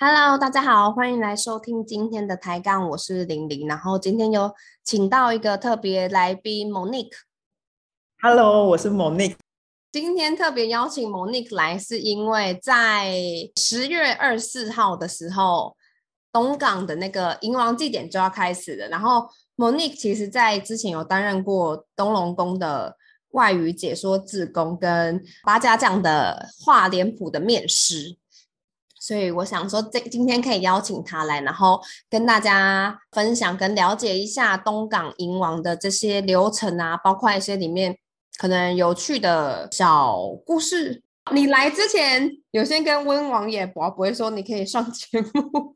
Hello，大家好，欢迎来收听今天的抬杠，我是玲玲。然后今天有请到一个特别来宾 Monique。Hello，我是 Monique。今天特别邀请 Monique 来，是因为在十月二十四号的时候，东港的那个银王祭典就要开始了。然后 Monique 其实在之前有担任过东龙宫的外语解说志工，跟八家将的画脸谱的面师。所以我想说，这今天可以邀请他来，然后跟大家分享跟了解一下东港银王的这些流程啊，包括一些里面可能有趣的小故事。你来之前有先跟温王爷博，不会说你可以上节目。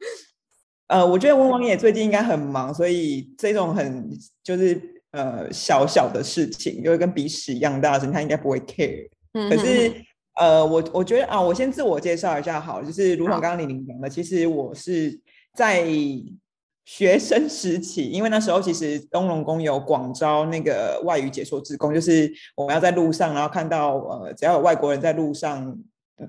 呃，我觉得温王爷最近应该很忙，所以这种很就是呃小小的事情，就是跟鼻屎一样大的事，他应该不会 care。可是。呃，我我觉得啊，我先自我介绍一下好，就是如同刚刚李玲讲的，其实我是在学生时期，因为那时候其实东龙宫有广招那个外语解说职工，就是我们要在路上，然后看到呃，只要有外国人在路上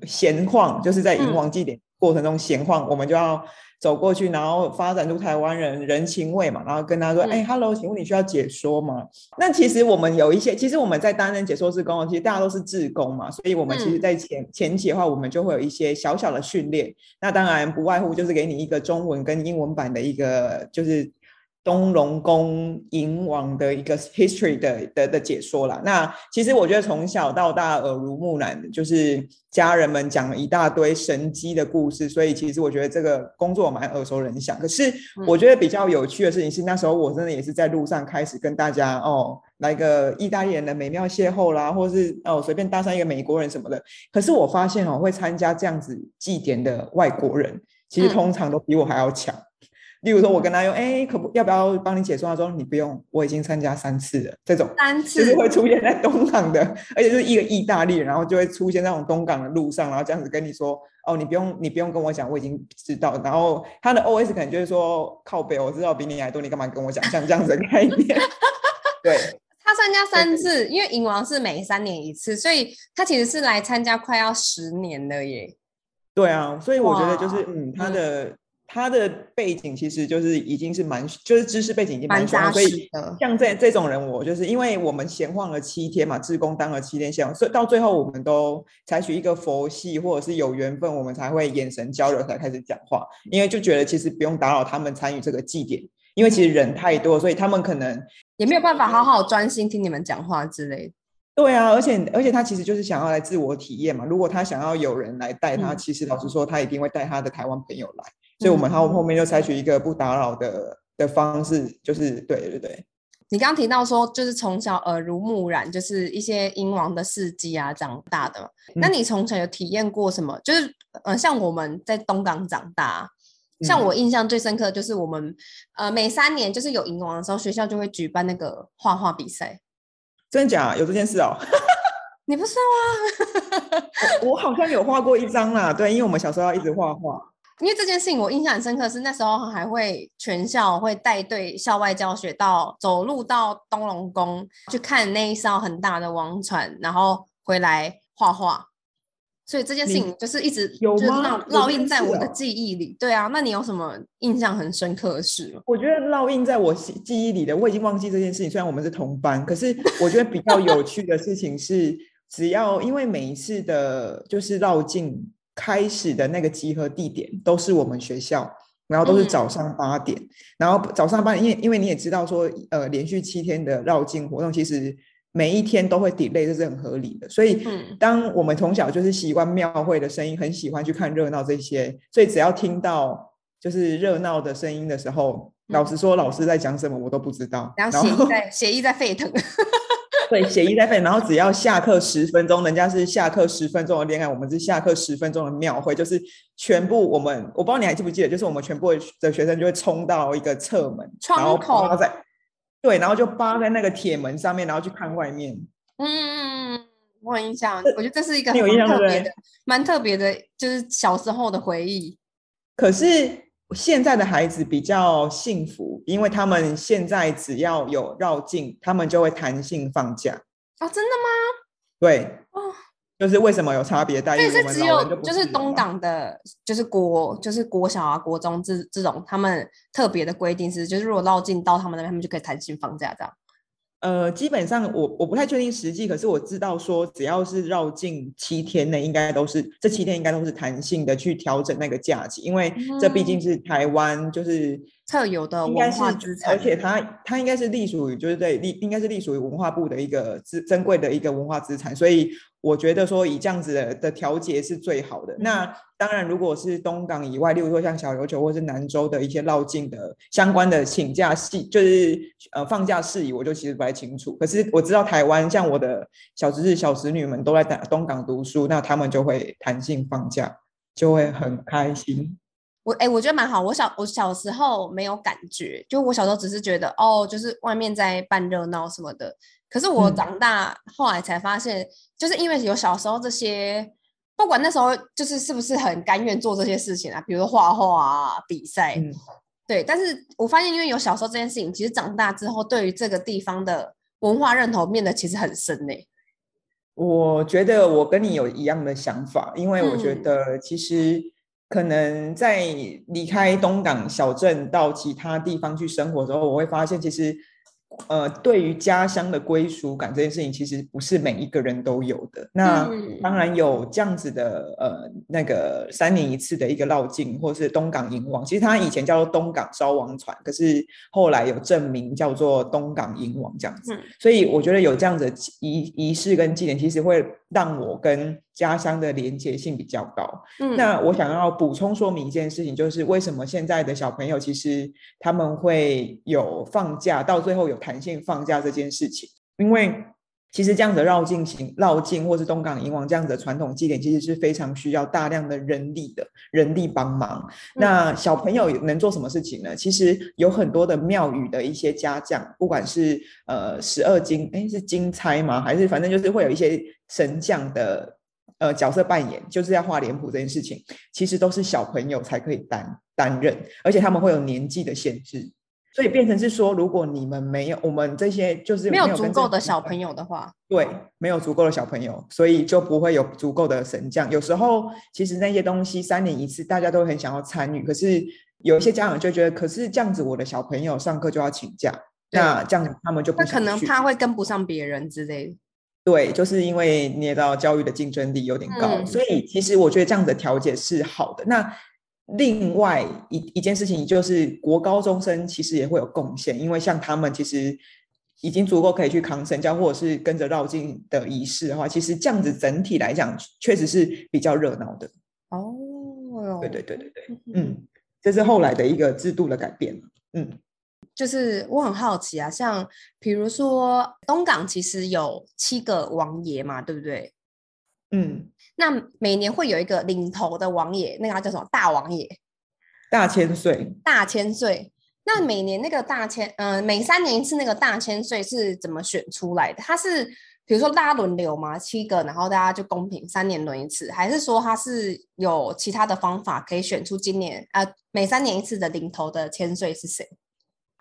闲晃，就是在银皇祭典过程中闲晃，我们就要。走过去，然后发展出台湾人人情味嘛，然后跟他说：“哎，Hello，请问你需要解说吗？”那其实我们有一些，其实我们在担任解说职工，其实大家都是志工嘛，所以我们其实，在前前期的话，我们就会有一些小小的训练。那当然不外乎就是给你一个中文跟英文版的一个，就是。东龙宫银王的一个 history 的的的解说啦。那其实我觉得从小到大耳濡目染的，就是家人们讲了一大堆神机的故事，所以其实我觉得这个工作蛮耳熟能详。可是我觉得比较有趣的事情是，那时候我真的也是在路上开始跟大家哦来个意大利人的美妙邂逅啦，或是哦随便搭上一个美国人什么的。可是我发现哦，会参加这样子祭典的外国人，其实通常都比我还要强。例如说，我跟他用，哎，可不要不要帮你解说？他说你不用，我已经参加三次了。这种三次就是会出现在东港的，而且是一个意大利，然后就会出现在那种东港的路上，然后这样子跟你说，哦，你不用你不用跟我讲，我已经知道。然后他的 O S 可能就是说，靠北，我知道比你还多，你干嘛跟我讲？像这样子的概念。对，他参加三次，因为银王是每三年一次，所以他其实是来参加快要十年了耶。对啊，所以我觉得就是，嗯，他的。他的背景其实就是已经是蛮，就是知识背景已经蛮扎实的。像这这种人，我就是因为我们闲晃了七天嘛，志工当了七天闲，所以到最后我们都采取一个佛系或者是有缘分，我们才会眼神交流才开始讲话。因为就觉得其实不用打扰他们参与这个祭典，因为其实人太多，所以他们可能也没有办法好好专心听你们讲话之类的。对啊，而且而且他其实就是想要来自我体验嘛。如果他想要有人来带他，其实老实说，他一定会带他的台湾朋友来。所以，我们后后面就采取一个不打扰的的方式，就是对对对。你刚刚提到说，就是从小耳濡目染，就是一些英王的事迹啊长大的。那你从小有体验过什么？就是呃，像我们在东港长大，像我印象最深刻就是我们呃每三年就是有英王的时候，学校就会举办那个画画比赛。真的假？有这件事哦？你不知道 吗？我好像有画过一张啦。对，因为我们小时候要一直画画。因为这件事情我印象很深刻，是那时候还会全校会带队校外教学，到走路到东龙宫去看那一艘很大的王船，然后回来画画。所以这件事情就是一直有烙烙印在我的记忆里。对啊，那你有什么印象很深刻的事吗？我觉得烙印在我记记忆里的，我已经忘记这件事情。虽然我们是同班，可是我觉得比较有趣的事情是，只要因为每一次的就是绕境。开始的那个集合地点都是我们学校，然后都是早上八点，然后早上八点，因为因为你也知道说，呃，连续七天的绕境活动，其实每一天都会 delay，这是很合理的。所以，当我们从小就是习惯庙会的声音，很喜欢去看热闹这些，所以只要听到就是热闹的声音的时候，老实说，老师在讲什么我都不知道，然后血在血液在沸腾。对，协议在费，然后只要下课十分钟，人家是下课十分钟的恋爱，我们是下课十分钟的庙会，就是全部我们，我不知道你还记不记得，就是我们全部的学生就会冲到一个侧门，窗口在，对，然后就扒在那个铁门上面，然后去看外面。嗯，我有印象，我觉得这是一个很特别的，蛮特别的，就是小时候的回忆。可是。现在的孩子比较幸福，因为他们现在只要有绕境，他们就会弹性放假。哦，真的吗？对。哦，就是为什么有差别待遇？是只有就是东港的，就是国就是国小啊、国中这这种他们特别的规定是，就是如果绕境到他们那边，他们就可以弹性放假这样。呃，基本上我我不太确定实际，可是我知道说，只要是绕境七天内，应该都是这七天应该都是弹性的去调整那个假期，因为这毕竟是台湾就是特有的文化资产，而且它它应该是隶属于就是对隶应该是隶属于文化部的一个资珍贵的一个文化资产，所以。我觉得说以这样子的的调节是最好的。那当然，如果是东港以外，例如说像小琉球或是南州的一些绕境的相关的请假系，就是呃放假事宜，我就其实不太清楚。可是我知道台湾像我的小侄子、小侄女们都在东港读书，那他们就会弹性放假，就会很开心。我哎，我觉得蛮好。我小我小时候没有感觉，就我小时候只是觉得哦，就是外面在办热闹什么的。可是我长大后来才发现，就是因为有小时候这些，不管那时候就是是不是很甘愿做这些事情啊，比如画画啊、比赛，对。但是我发现，因为有小时候这件事情，其实长大之后，对于这个地方的文化认同变得其实很深呢。我觉得我跟你有一样的想法，因为我觉得其实可能在离开东港小镇到其他地方去生活之后，我会发现其实。呃，对于家乡的归属感这件事情，其实不是每一个人都有的。那当然有这样子的，呃，那个三年一次的一个绕境，或是东港迎王。其实它以前叫做东港烧王船，可是后来有证明叫做东港迎王这样子。所以我觉得有这样子仪仪式跟纪念，其实会让我跟家乡的连接性比较高。嗯，那我想要补充说明一件事情，就是为什么现在的小朋友其实他们会有放假，到最后有弹性放假这件事情，因为。其实这样的绕境行绕境，或是东港迎王这样子的传统祭典，其实是非常需要大量的人力的人力帮忙。那小朋友能做什么事情呢？其实有很多的庙宇的一些家将，不管是呃十二金，哎是金钗吗？还是反正就是会有一些神将的呃角色扮演，就是要画脸谱这件事情，其实都是小朋友才可以担担任，而且他们会有年纪的限制。所以变成是说，如果你们没有我们这些，就是没有足够的小朋友的话，对，没有足够的小朋友，所以就不会有足够的神将。有时候其实那些东西三年一次，大家都很想要参与，可是有一些家长就觉得，可是这样子我的小朋友上课就要请假，那这样他们就不可能怕会跟不上别人之类。对，就是因为你也知道教育的竞争力有点高，所以其实我觉得这样的调解是好的。那。另外一一件事情就是，国高中生其实也会有贡献，因为像他们其实已经足够可以去扛神教，或者是跟着绕境的仪式的话，其实这样子整体来讲，确实是比较热闹的。哦，对对对对对，嗯，这是后来的一个制度的改变。嗯，就是我很好奇啊，像比如说东港其实有七个王爷嘛，对不对？嗯。那每年会有一个领头的王爷，那个叫什么大王爷？大千岁。大千岁。那每年那个大千，嗯，每三年一次那个大千岁是怎么选出来的？他是比如说大家轮流嘛？七个，然后大家就公平三年轮一次，还是说他是有其他的方法可以选出今年呃每三年一次的领头的千岁是谁？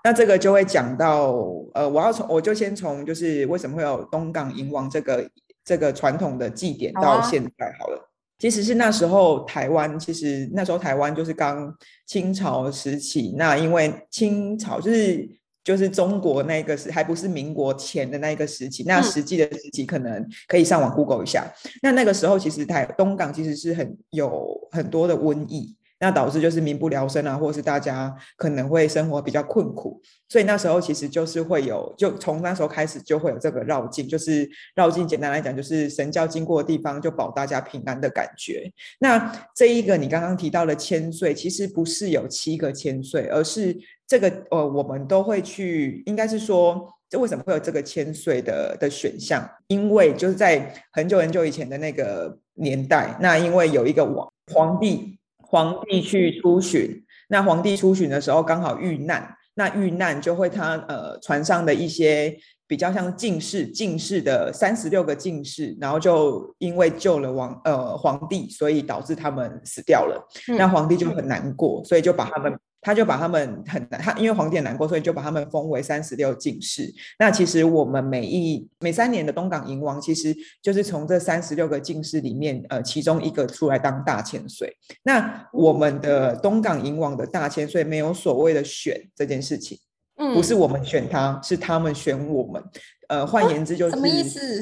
那这个就会讲到，呃，我要从我就先从就是为什么会有东港迎王这个。这个传统的祭典到现在好了，其实是那时候台湾，其实那时候台湾就是刚清朝时期，那因为清朝就是就是中国那个时还不是民国前的那个时期，那实际的时期可能可以上网 Google 一下，那那个时候其实台东港其实是很有很多的瘟疫。那导致就是民不聊生啊，或者是大家可能会生活比较困苦，所以那时候其实就是会有，就从那时候开始就会有这个绕境，就是绕境，简单来讲就是神教经过的地方就保大家平安的感觉。那这一个你刚刚提到的千岁，其实不是有七个千岁，而是这个呃，我们都会去，应该是说，这为什么会有这个千岁的的选项？因为就是在很久很久以前的那个年代，那因为有一个王皇帝。皇帝去出巡，那皇帝出巡的时候刚好遇难，那遇难就会他呃船上的一些比较像进士进士的三十六个进士，然后就因为救了王呃皇帝，所以导致他们死掉了，那皇帝就很难过，所以就把他们他就把他们很难，他因为皇帝难过，所以就把他们封为三十六进士。那其实我们每一每三年的东港迎王，其实就是从这三十六个进士里面，呃，其中一个出来当大千岁。那我们的东港迎王的大千岁没有所谓的选这件事情，嗯，不是我们选他，是他们选我们。呃，换言之就是什么意思？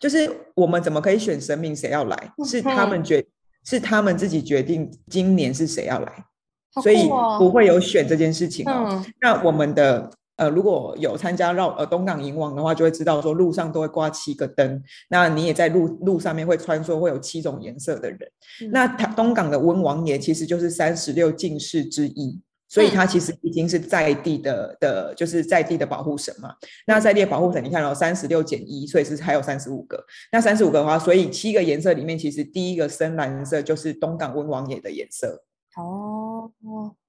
就是我们怎么可以选神明谁要来？是他们决，是他们自己决定今年是谁要来。所以不会有选这件事情哦。那我们的呃，如果有参加绕呃东港迎王的话，就会知道说路上都会挂七个灯。那你也在路路上面会穿梭，会有七种颜色的人。那他东港的温王爷其实就是三十六进士之一，所以他其实已经是在地的的，就是在地的保护神嘛。那在地保护神，你看到三十六减一，所以是还有三十五个。那三十五个的话，所以七个颜色里面，其实第一个深蓝色就是东港温王爷的颜色。哦，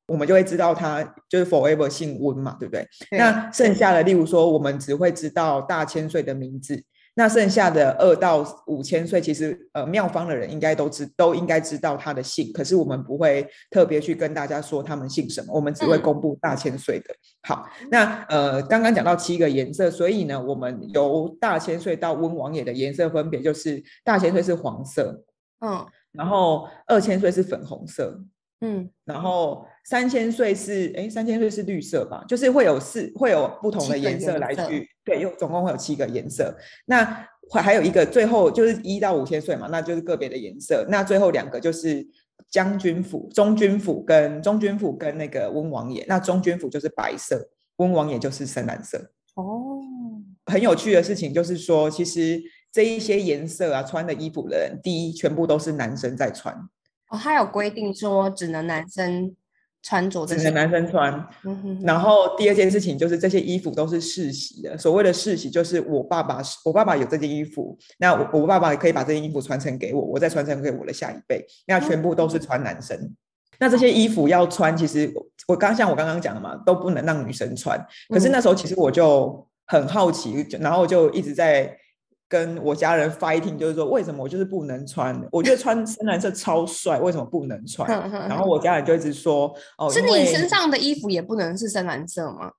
我们就会知道他就是 forever 姓温嘛，对不对？那剩下的，例如说，我们只会知道大千岁的名字。那剩下的二到五千岁，其实呃，妙方的人应该都知，都应该知道他的姓。可是我们不会特别去跟大家说他们姓什么，我们只会公布大千岁的。好，那呃，刚刚讲到七个颜色，所以呢，我们由大千岁到温王爷的颜色分别就是大千岁是黄色，嗯，然后二千岁是粉红色。嗯，然后三千岁是哎，三千岁是绿色吧？就是会有四会有不同的颜色来去对，有总共会有七个颜色。那还还有一个最后就是一到五千岁嘛，那就是个别的颜色。那最后两个就是将军府、中军府跟中军府跟那个温王爷。那中军府就是白色，温王爷就是深蓝色。哦，很有趣的事情就是说，其实这一些颜色啊，穿的衣服的人，第一全部都是男生在穿。哦，他有规定说只能男生穿着，只能男生穿。然后第二件事情就是这些衣服都是世袭的。所谓的世袭，就是我爸爸，我爸爸有这件衣服，那我我爸爸可以把这件衣服传承给我，我再传承给我的下一辈。那全部都是穿男生。那这些衣服要穿，其实我刚像我刚刚讲的嘛，都不能让女生穿。可是那时候其实我就很好奇，然后就一直在。跟我家人 fighting，就是说为什么我就是不能穿？我觉得穿深蓝色超帅，为什么不能穿？然后我家人就一直说，哦，是你身上的衣服也不能是深蓝色吗？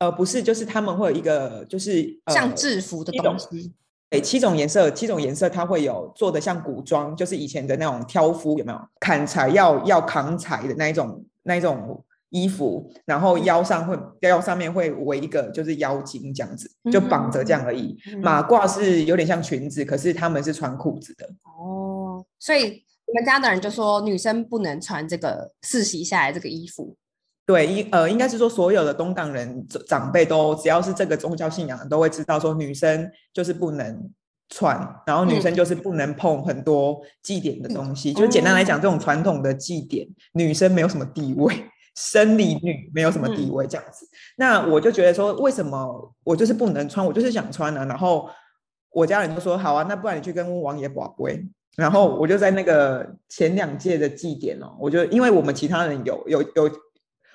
呃，不是，就是他们会有一个，就是像制服的东西。对，七种颜色，七种颜色它会有做的像古装，就是以前的那种挑夫有没有？砍柴要要扛柴的那一种，那一种。衣服，然后腰上会腰上面会围一个就是腰巾这样子，就绑着这样而已。马褂是有点像裙子，可是他们是穿裤子的。哦，所以你们家的人就说女生不能穿这个世袭下来这个衣服。对，应呃应该是说所有的东港人长辈都只要是这个宗教信仰都会知道说女生就是不能穿，然后女生就是不能碰很多祭典的东西。就简单来讲，这种传统的祭典，女生没有什么地位。生理女没有什么地位这样子，那我就觉得说，为什么我就是不能穿？我就是想穿呢。然后我家人就说：“好啊，那不然你去跟王爷保规。”然后我就在那个前两届的祭典哦，我就因为我们其他人有有有，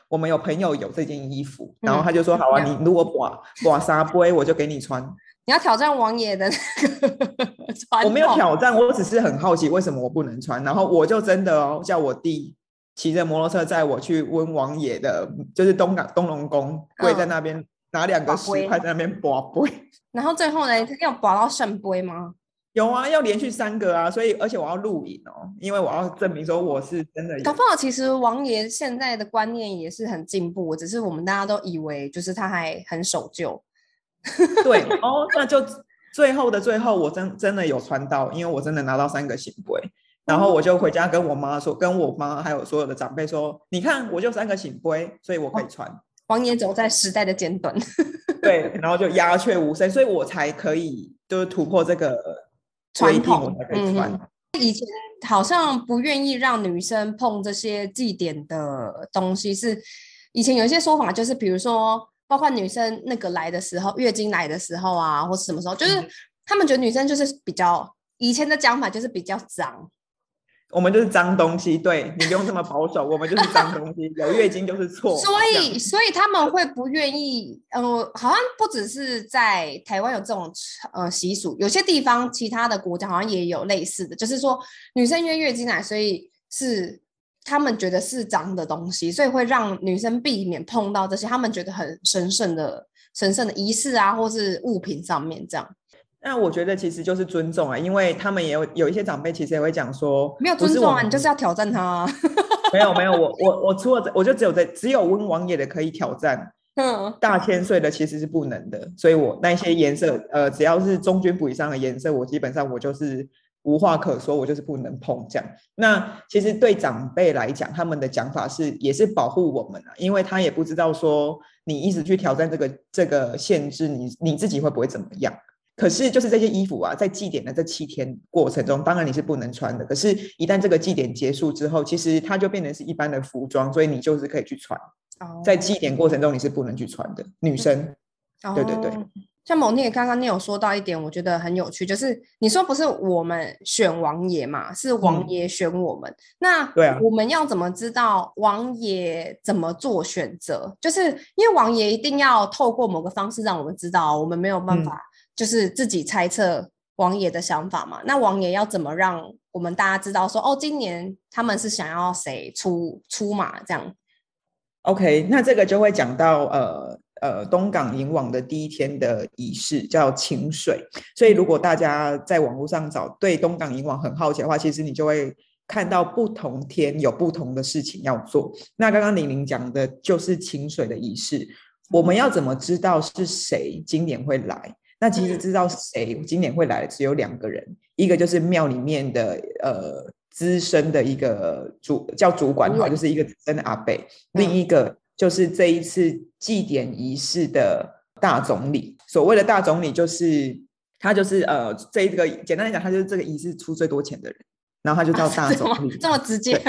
我们有朋友有这件衣服，然后他就说：“好啊，你如果保保沙杯，我就给你穿。”你要挑战王爷的那个 我没有挑战，我只是很好奇为什么我不能穿。然后我就真的哦，叫我弟。骑着摩托车载我去温王爷的，就是东港东龙宫，跪在那边拿两个石块在那边拔杯。然后最后呢，要拔到圣杯吗？有啊，要连续三个啊，所以而且我要录影哦，因为我要证明说我是真的。搞不好其实王爷现在的观念也是很进步，只是我们大家都以为就是他还很守旧。对哦，那就最后的最后，我真真的有穿到，因为我真的拿到三个醒杯。然后我就回家跟我妈说，跟我妈还有所有的长辈说，你看我就三个醒杯，所以我可以穿。王爷走在时代的尖端，对，然后就鸦雀无声，所以我才可以就是突破这个传统，才可以穿。以前好像不愿意让女生碰这些祭典的东西，是以前有一些说法，就是比如说，包括女生那个来的时候，月经来的时候啊，或是什么时候，就是他们觉得女生就是比较以前的讲法就是比较脏。我们就是脏东西，对你不用这么保守，我们就是脏东西，有月经就是错。所以，所以他们会不愿意，呃，好像不只是在台湾有这种呃习俗，有些地方其他的国家好像也有类似的，就是说女生因为月经来，所以是他们觉得是脏的东西，所以会让女生避免碰到这些他们觉得很神圣的、神圣的仪式啊，或是物品上面这样。那我觉得其实就是尊重啊，因为他们也有有一些长辈其实也会讲说，没有尊重啊，你就是要挑战他。没有没有，我我我除了我就只有在只有温王爷的可以挑战，嗯，大千岁的其实是不能的，所以我那些颜色，呃，只要是中军补以上的颜色，我基本上我就是无话可说，我就是不能碰这样。那其实对长辈来讲，他们的讲法是也是保护我们啊，因为他也不知道说你一直去挑战这个这个限制，你你自己会不会怎么样。可是，就是这些衣服啊，在祭典的这七天过程中，当然你是不能穿的。可是，一旦这个祭典结束之后，其实它就变成是一般的服装，所以你就是可以去穿。哦在祭典过程中，你是不能去穿的，女生。对对对。像某天刚刚你有说到一点，我觉得很有趣，就是你说不是我们选王爷嘛，是王爷选我们。那对啊，我们要怎么知道王爷怎么做选择？就是因为王爷一定要透过某个方式让我们知道，我们没有办法。就是自己猜测王爷的想法嘛？那王爷要怎么让我们大家知道说哦，今年他们是想要谁出出马这样？OK，那这个就会讲到呃呃东港迎王的第一天的仪式叫请水。所以如果大家在网络上找对东港迎王很好奇的话，其实你就会看到不同天有不同的事情要做。那刚刚玲玲讲的就是请水的仪式，我们要怎么知道是谁今年会来？那其实知道谁今年会来的只有两个人，一个就是庙里面的呃资深的一个主叫主管哈，就是一个资深的阿伯；另一个就是这一次祭典仪式的大总理。所谓的大总理，就是他就是呃这一个简单来讲，他就是这个仪式出最多钱的人，然后他就叫大总理，这么直接，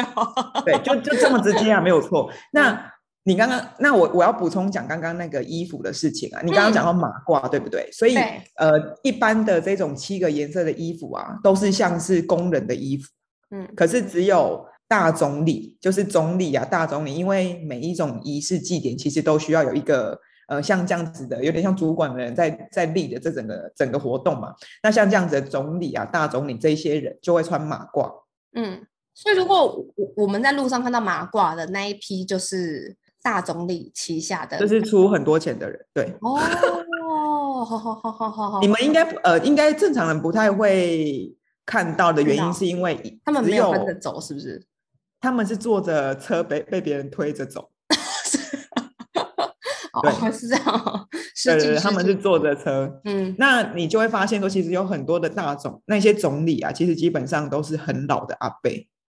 对，就就这么直接啊，没有错。那你刚刚那我我要补充讲刚刚那个衣服的事情啊，你刚刚讲到马褂对不对？所以呃，一般的这种七个颜色的衣服啊，都是像是工人的衣服，嗯，可是只有大总理，就是总理啊，大总理，因为每一种仪式祭典其实都需要有一个呃像这样子的，有点像主管的人在在立的这整个整个活动嘛。那像这样子的总理啊，大总理这些人就会穿马褂，嗯，所以如果我我们在路上看到马褂的那一批，就是。大总理旗下的，就是出很多钱的人，对。哦，好好好好好好。你们应该呃，应该正常人不太会看到的原因，是因为他们没有跟着走，是不是？他们是坐着车被被别人推着走。对，是这样。对对对，他们是坐着车。嗯，那你就会发现说，其实有很多的大总那些总理啊，其实基本上都是很老的阿伯。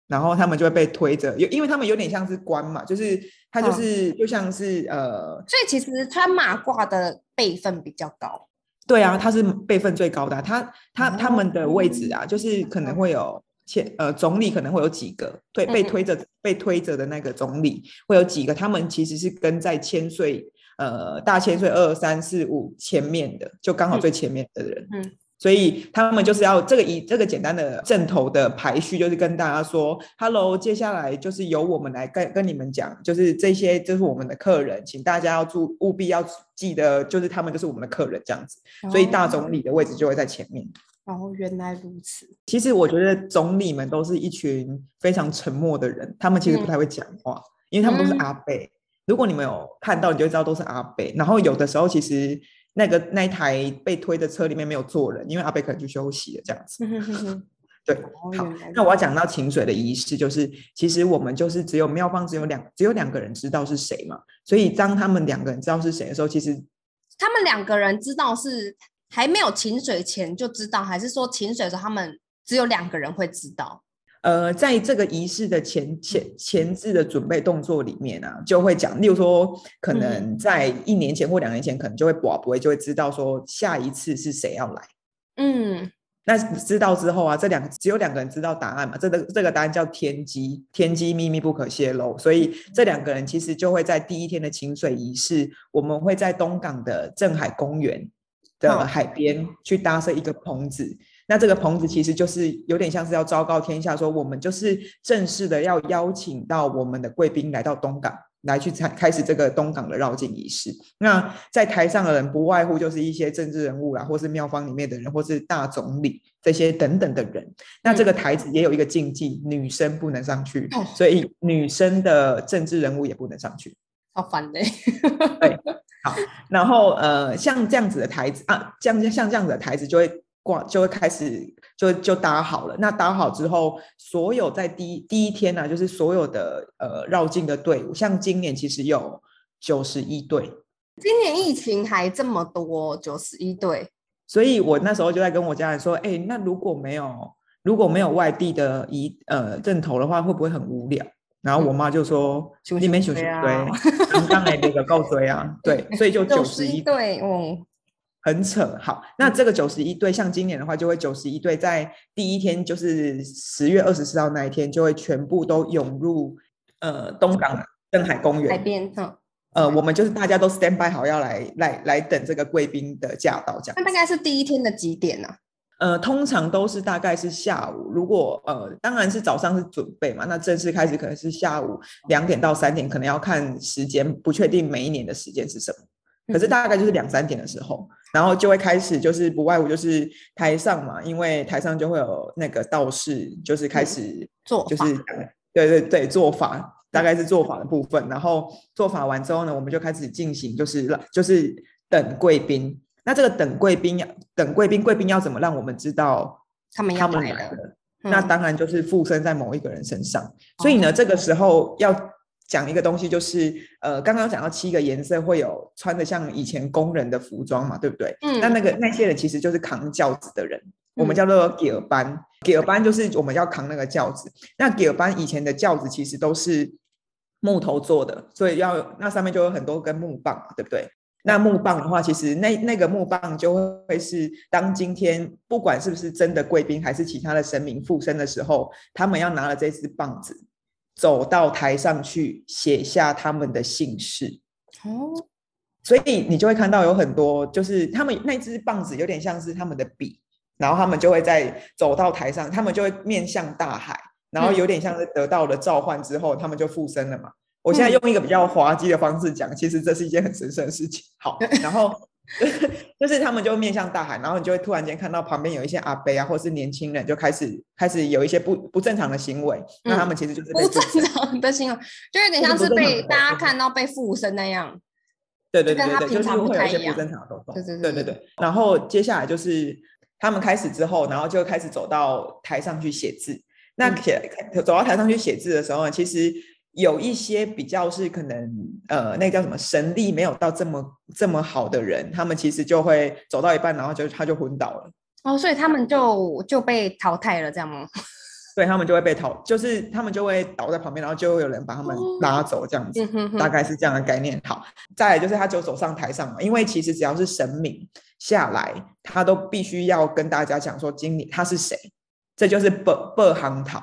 然后他们就会被推着，有因为他们有点像是官嘛，就是他就是就像是呃，所以其实穿马褂的辈分比较高。对啊，他是辈分最高的，他他他们的位置啊，就是可能会有前呃总理可能会有几个推被推着被推着的那个总理会有几个，他们其实是跟在千岁呃大千岁二三四五前面的，就刚好最前面的人。嗯。所以他们就是要这个以这个简单的正头的排序，就是跟大家说，Hello，接下来就是由我们来跟跟你们讲，就是这些就是我们的客人，请大家要注务必要记得，就是他们就是我们的客人这样子。所以大总理的位置就会在前面。哦，原来如此。其实我觉得总理们都是一群非常沉默的人，他们其实不太会讲话，因为他们都是阿贝。如果你们有看到，你就知道都是阿贝。然后有的时候其实。那个那一台被推的车里面没有坐人，因为阿贝可能去休息了这样子。对，好，那我要讲到请水的仪式，就是其实我们就是只有妙方只有两只有两个人知道是谁嘛，所以当他们两个人知道是谁的时候，其实他们两个人知道是还没有请水前就知道，还是说请水的时候他们只有两个人会知道？呃，在这个仪式的前前前置的准备动作里面啊，就会讲，例如说，可能在一年前或两年前，可能就会不不会就会知道说下一次是谁要来。嗯，那知道之后啊，这两只有两个人知道答案嘛，这个这个答案叫天机，天机秘密不可泄露，所以这两个人其实就会在第一天的清水仪式，我们会在东港的镇海公园的海边去搭设一个棚子。那这个棚子其实就是有点像是要昭告天下，说我们就是正式的要邀请到我们的贵宾来到东港，来去参开始这个东港的绕境仪式。那在台上的人不外乎就是一些政治人物啦，或是庙方里面的人，或是大总理这些等等的人。那这个台子也有一个禁忌，女生不能上去，所以女生的政治人物也不能上去。好烦的。对，好，然后呃，像这样子的台子啊，像像这样子的台子就会挂，就会开始就就搭好了。那搭好之后，所有在第一第一天呢，就是所有的呃绕境的队伍，像今年其实有九十一队。今年疫情还这么多，九十一队。所以我那时候就在跟我家人说，哎，那如果没有如果没有外地的一呃阵头的话，会不会很无聊？然后我妈就说：“你没休息对，刚才那个够追啊，对，所以就 九十一对，哦，很扯。好，那这个九十一对，像今年的话，就会九十一对，在第一天就是十月二十四号那一天，就会全部都涌入呃东港镇海公园海边。呃，我们就是大家都 stand by 好要来来来等这个贵宾的驾到，这样。那大概是第一天的几点呢？呃，通常都是大概是下午，如果呃，当然是早上是准备嘛，那正式开始可能是下午两点到三点，可能要看时间，不确定每一年的时间是什么，可是大概就是两三点的时候，然后就会开始，就是不外乎就是台上嘛，因为台上就会有那个道士，就是开始做，就是对对对，做法大概是做法的部分，然后做法完之后呢，我们就开始进行，就是就是等贵宾。那这个等贵宾要等贵宾，贵宾要怎么让我们知道他们他们来了？那当然就是附身在某一个人身上。所以呢，这个时候要讲一个东西，就是呃，刚刚讲到七个颜色会有穿的像以前工人的服装嘛，对不对？嗯。那那个那些人其实就是扛轿子的人，我们叫做给尔班。给尔班就是我们要扛那个轿子。那给尔班以前的轿子其实都是木头做的，所以要那上面就有很多根木棒，对不对？那木棒的话，其实那那个木棒就会是当今天不管是不是真的贵宾，还是其他的神明附身的时候，他们要拿了这支棒子走到台上去写下他们的姓氏。哦，所以你就会看到有很多，就是他们那支棒子有点像是他们的笔，然后他们就会在走到台上，他们就会面向大海，然后有点像是得到了召唤之后，他们就附身了嘛。我现在用一个比较滑稽的方式讲，其实这是一件很神圣的事情。好，然后 就是他们就面向大海，然后你就会突然间看到旁边有一些阿伯啊，或是年轻人就开始开始有一些不不正常的行为。那他们其实就是不正常的行为，就有点像是被大家看到被附身那样。对对对对，就是会有一些不正常的动作。对对对对。然后接下来就是他们开始之后，然后就开始走到台上去写字。那写走到台上去写字的时候呢，其实。有一些比较是可能呃，那叫什么神力没有到这么这么好的人，他们其实就会走到一半，然后就他就昏倒了。哦，所以他们就就被淘汰了，这样吗？对他们就会被淘，就是他们就会倒在旁边，然后就会有人把他们拉走，这样子，大概是这样的概念。好，再来就是他就走上台上嘛，因为其实只要是神明下来，他都必须要跟大家讲说经理他是谁，这就是不不行讨。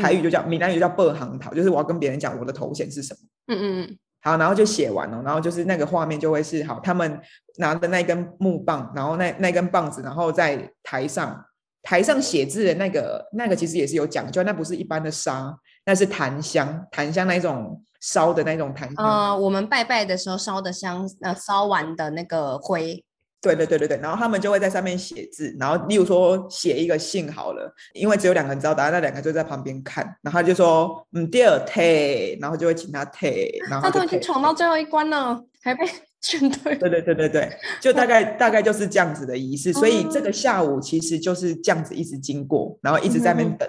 台语就叫闽南语叫“背行桃”，就是我要跟别人讲我的头衔是什么。嗯嗯嗯。好，然后就写完了，然后就是那个画面就会是好，他们拿的那根木棒，然后那那根棒子，然后在台上台上写字的那个那个其实也是有讲究，那不是一般的沙，那是檀香，檀香那一种烧的那种檀香。呃，我们拜拜的时候烧的香，呃，烧完的那个灰。对对对对对，然后他们就会在上面写字，然后例如说写一个信好了，因为只有两个人知道答案，那两个就在旁边看，然后就说嗯第二退，然后就会请他退，然后他都已经闯到最后一关了，还被劝退。对对对对对，就大概大概就是这样子的仪式，所以这个下午其实就是这样子一直经过，然后一直在那边等。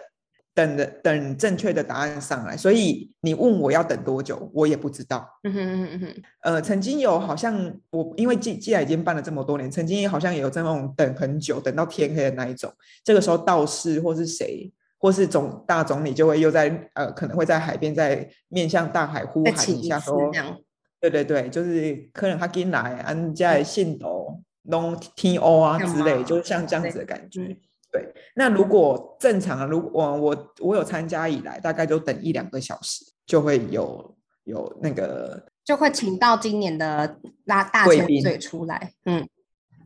等的等正确的答案上来，所以你问我要等多久，我也不知道。嗯哼嗯哼哼。呃，曾经有好像我因为既既然已经办了这么多年，曾经也好像也有这种等很久，等到天黑的那一种。这个时候道士或是谁，或是总大总理就会又在呃可能会在海边在面向大海呼喊一下说，对对对，就是客人他进来，安在信斗弄天欧啊之类，就像这样子的感觉。对，那如果正常，如果我我我有参加以来，大概就等一两个小时，就会有有那个，就会请到今年的拉大潜水出来。嗯，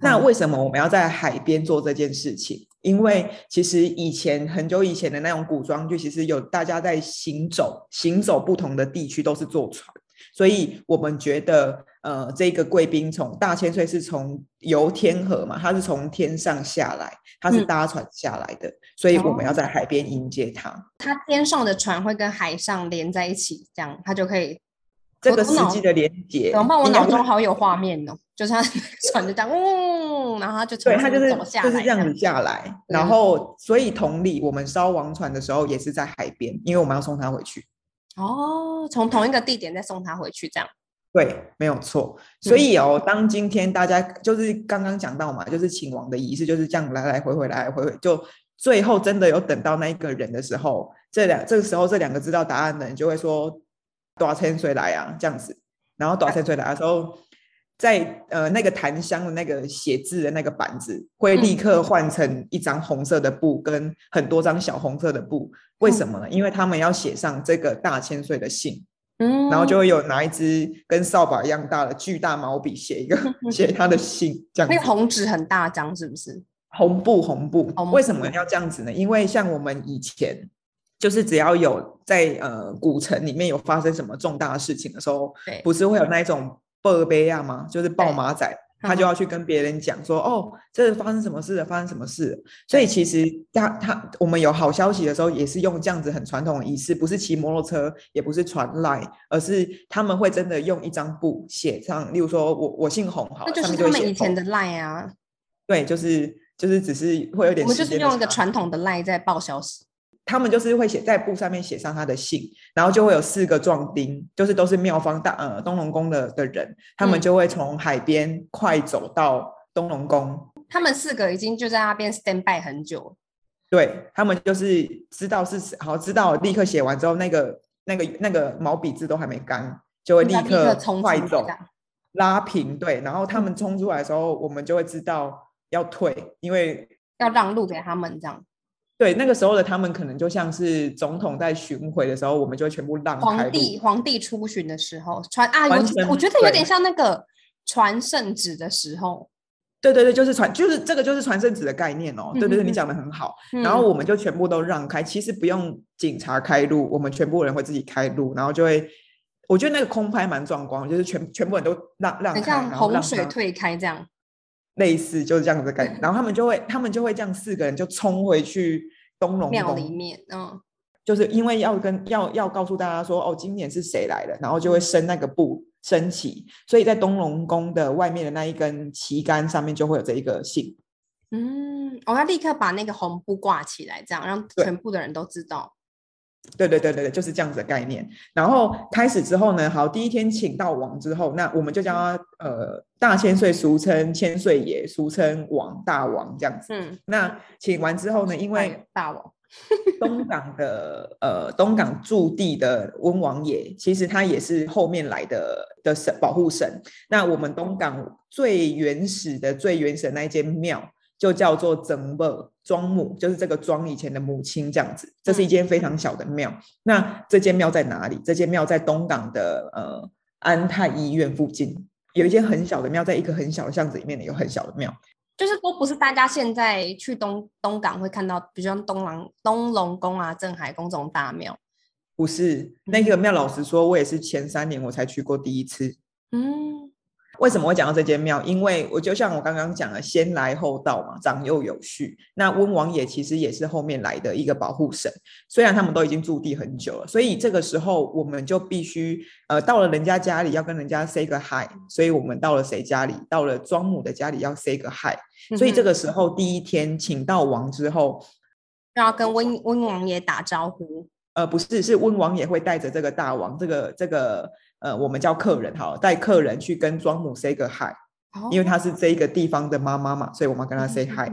那为什么我们要在海边做这件事情？因为其实以前很久以前的那种古装剧，其实有大家在行走，行走不同的地区都是坐船，所以我们觉得，呃，这个贵宾从大千岁是从游天河嘛，他是从天上下来，他是搭船下来的，所以我们要在海边迎接他。他天上的船会跟海上连在一起，这样他就可以。这个实际的连接，怎么办？我脑中好有画面哦，就是他 船就这样，嗯，然后他就对，他就是就是这样子下来，然后所以同理，我们烧王船的时候也是在海边，因为我们要送他回去。哦，从同一个地点再送他回去，这样对，没有错。所以哦，当今天大家就是刚刚讲到嘛，就是请王的仪式就是这样来来回回来来回回，就最后真的有等到那一个人的时候，这两这个时候这两个知道答案的人就会说。多少千岁来啊？这样子，然后多少千岁来的时候，在呃那个檀香的那个写字的那个板子会立刻换成一张红色的布跟很多张小红色的布。为什么呢？因为他们要写上这个大千岁的姓，嗯，然后就会有拿一支跟扫把一样大的巨大毛笔写一个 写他的信，这样。那个红纸很大张，是不是？红布，红布。为什么要这样子呢？因为像我们以前。就是只要有在呃古城里面有发生什么重大事情的时候，不是会有那一种报碑啊吗？就是报马仔，他就要去跟别人讲说，哦，这是发生什么事了，发生什么事。所以其实他他我们有好消息的时候，也是用这样子很传统的仪式，不是骑摩托车，也不是传来，而是他们会真的用一张布写上，例如说我我姓洪，好，那就是他们以前的赖啊。对，就是就是只是会有点，我们就是用一个传统的赖在报消息。他们就是会写在布上面写上他的姓，然后就会有四个壮丁，就是都是庙方大呃东龙宫的的人，他们就会从海边快走到东龙宫。他们四个已经就在那边 stand by 很久。对他们就是知道是好知道，立刻写完之后，那个那个那个毛笔字都还没干，就会立刻冲快走拉平。对，然后他们冲出来的时候，我们就会知道要退，因为要让路给他们这样。对，那个时候的他们可能就像是总统在巡回的时候，我们就全部让开皇帝皇帝出巡的时候传啊，我我觉得有点像那个传圣旨的时候。对对对，就是传，就是这个就是传圣旨的概念哦。对对对，你讲的很好。然后我们就全部都让开，其实不用警察开路，我们全部人会自己开路，然后就会，我觉得那个空拍蛮壮观，就是全全部人都让让开，像洪水退开这样。类似就是这样子的感觉，然后他们就会，他们就会这样四个人就冲回去东龙庙里面，嗯，就是因为要跟要要告诉大家说，哦，今年是谁来了，然后就会升那个布升旗，所以在东龙宫的外面的那一根旗杆上面就会有这一个信。嗯，我要立刻把那个红布挂起来，这样让全部的人都知道。对对对对对，就是这样子的概念。然后开始之后呢，好，第一天请到王之后，那我们就叫他呃大千岁，俗称千岁爷，俗称王大王这样子。嗯，那请完之后呢，因为大王 东港的呃东港驻地的温王爷，其实他也是后面来的的神保护神。那我们东港最原始的最原始的那一间庙。就叫做曾母庄母，就是这个庄以前的母亲这样子。这是一间非常小的庙。那这间庙在哪里？这间庙在东港的呃安泰医院附近，有一间很小的庙，在一个很小的巷子里面的有很小的庙。就是都不是大家现在去东东港会看到，比如像东廊东龙宫啊、镇海宫这种大庙。不是那个庙，老实说，我也是前三年我才去过第一次。嗯。为什么会讲到这间庙？因为我就像我刚刚讲的，先来后到嘛，长幼有序。那温王爷其实也是后面来的一个保护神，虽然他们都已经驻地很久了，所以这个时候我们就必须呃到了人家家里要跟人家 say 个 hi，所以我们到了谁家里？到了庄母的家里要 say 个 hi，所以这个时候第一天请到王之后，要跟温温王爷打招呼。呃，不是，是温王爷会带着这个大王，这个这个。呃，我们叫客人哈，带客人去跟庄母 say 个 hi，因为她是这一个地方的妈妈嘛，所以我们跟她 say hi。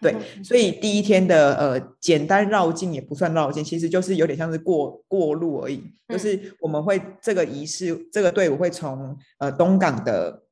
对，所以第一天的呃简单绕境也不算绕境，其实就是有点像是过过路而已。就是我们会这个仪式，这个队伍会从呃东港的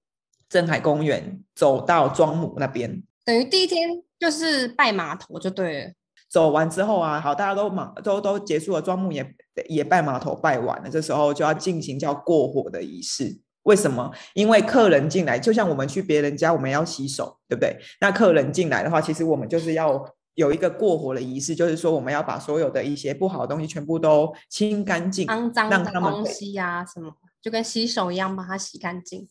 镇海公园走到庄母那边，等于第一天就是拜码头就对了。走完之后啊，好，大家都忙，都都结束了，庄木也也拜码头拜完了，这时候就要进行叫过火的仪式。为什么？因为客人进来，就像我们去别人家，我们要洗手，对不对？那客人进来的话，其实我们就是要有一个过火的仪式，就是说我们要把所有的一些不好的东西全部都清干净，肮脏的东西呀什么。就跟洗手一样，把它洗干净。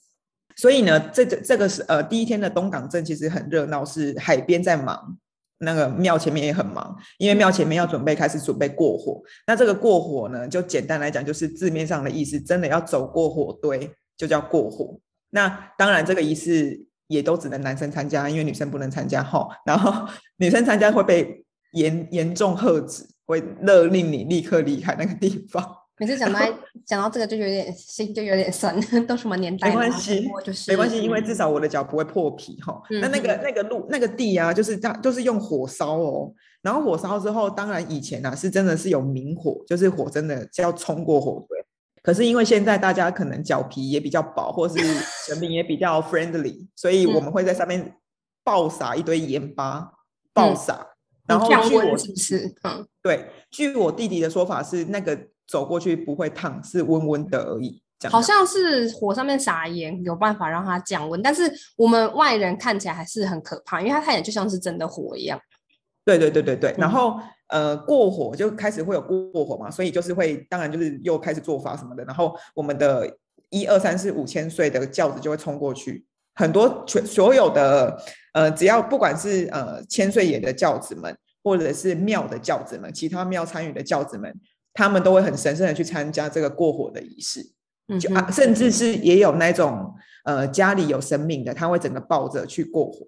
所以呢，这个这个是呃第一天的东港镇其实很热闹，是海边在忙，那个庙前面也很忙，因为庙前面要准备开始准备过火。那这个过火呢，就简单来讲就是字面上的意思，真的要走过火堆就叫过火。那当然这个仪式也都只能男生参加，因为女生不能参加哈。然后女生参加会被严严重喝止，会勒令你立刻离开那个地方。每次讲到 讲到这个就有点心就有点酸，都什么年代？没关系，没关系，因为至少我的脚不会破皮哈。那那个那个路那个地啊，就是这样，就是用火烧哦。然后火烧之后，当然以前啊是真的是有明火，就是火真的要冲过火堆。可是因为现在大家可能脚皮也比较薄，或是人民也比较 friendly，所以我们会在上面爆撒一堆盐巴，爆撒。然后据我是嗯，对，据我弟弟的说法是那个。走过去不会烫，是温温的而已。好像是火上面撒盐，有办法让它降温，但是我们外人看起来还是很可怕，因为它看起来就像是真的火一样。对对对对对。然后呃，过火就开始会有过火嘛，所以就是会，当然就是又开始做法什么的。然后我们的一二三四五千岁的轿子就会冲过去，很多全所有的呃，只要不管是呃千岁爷的轿子们，或者是庙的轿子们，其他庙参与的轿子们。他们都会很神圣的去参加这个过火的仪式，就啊，甚至是也有那种呃家里有神明的，他会整个抱着去过火，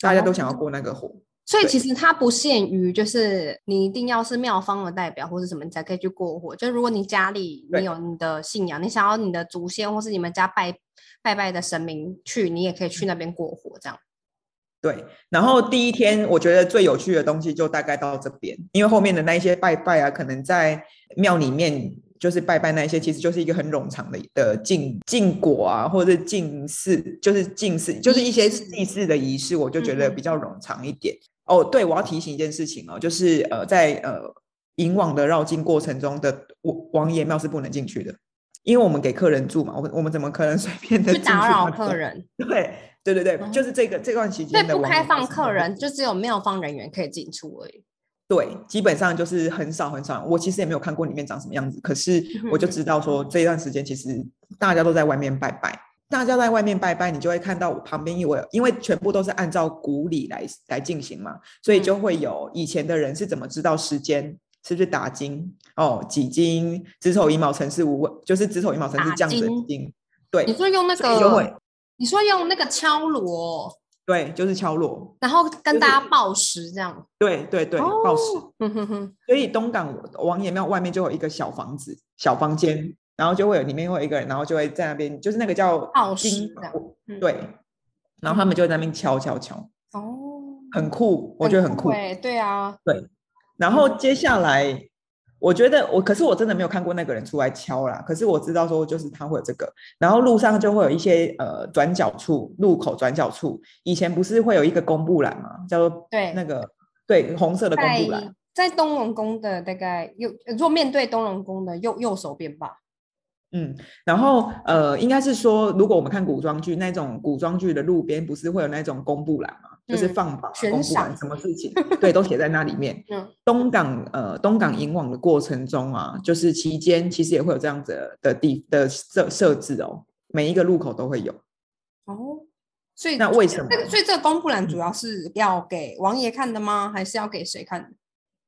大家都想要过那个火。所以其实它不限于就是你一定要是庙方的代表或者什么你才可以去过火，就如果你家里你有你的信仰，你想要你的祖先或是你们家拜拜拜的神明去，你也可以去那边过火这样。对，然后第一天我觉得最有趣的东西就大概到这边，因为后面的那一些拜拜啊，可能在庙里面就是拜拜那一些，其实就是一个很冗长的的敬敬果啊，或者是敬祀，就是敬祀，就是一些祭祀的仪式，我就觉得比较冗长一点。哦，对，我要提醒一件事情哦，就是呃，在呃引往的绕境过程中的王王爷庙是不能进去的，因为我们给客人住嘛，我们我们怎么可能随便的去打扰客人？对。对对对，就是这个这段期间的不开放客人，就只有庙方人员可以进出而已。对，基本上就是很少很少。我其实也没有看过里面长什么样子，可是我就知道说这一段时间其实大家都在外面拜拜，大家在外面拜拜，你就会看到我旁边因为因为全部都是按照古礼来来进行嘛，所以就会有以前的人是怎么知道时间是不是打金哦几金子丑寅卯辰巳午未，就是子丑寅卯辰是这样子金。对，你说用那个。你说用那个敲锣，对，就是敲锣，然后跟大家报时这样。对对对，报时。所以东港王爷庙外面就有一个小房子、小房间，然后就会有里面会有一个人，然后就会在那边，就是那个叫报时。对，然后他们就在那边敲敲敲。哦，很酷，我觉得很酷。对对啊，对。然后接下来。我觉得我，可是我真的没有看过那个人出来敲啦。可是我知道说，就是他会有这个，然后路上就会有一些呃转角处、路口转角处，以前不是会有一个公布栏吗？叫做对那个对红色的公布栏，在东龙宫的大概右，若面对东龙宫的右右手边吧。嗯，然后呃，应该是说，如果我们看古装剧，那种古装剧的路边不是会有那种公布栏吗？就是放榜公布栏，什么事情，对，都写在那里面。嗯，东港呃，东港引网的过程中啊，就是期间其实也会有这样子的地的设设置哦，每一个路口都会有。哦，所以那为什么？所以这个公布栏主要是要给王爷看的吗？还是要给谁看？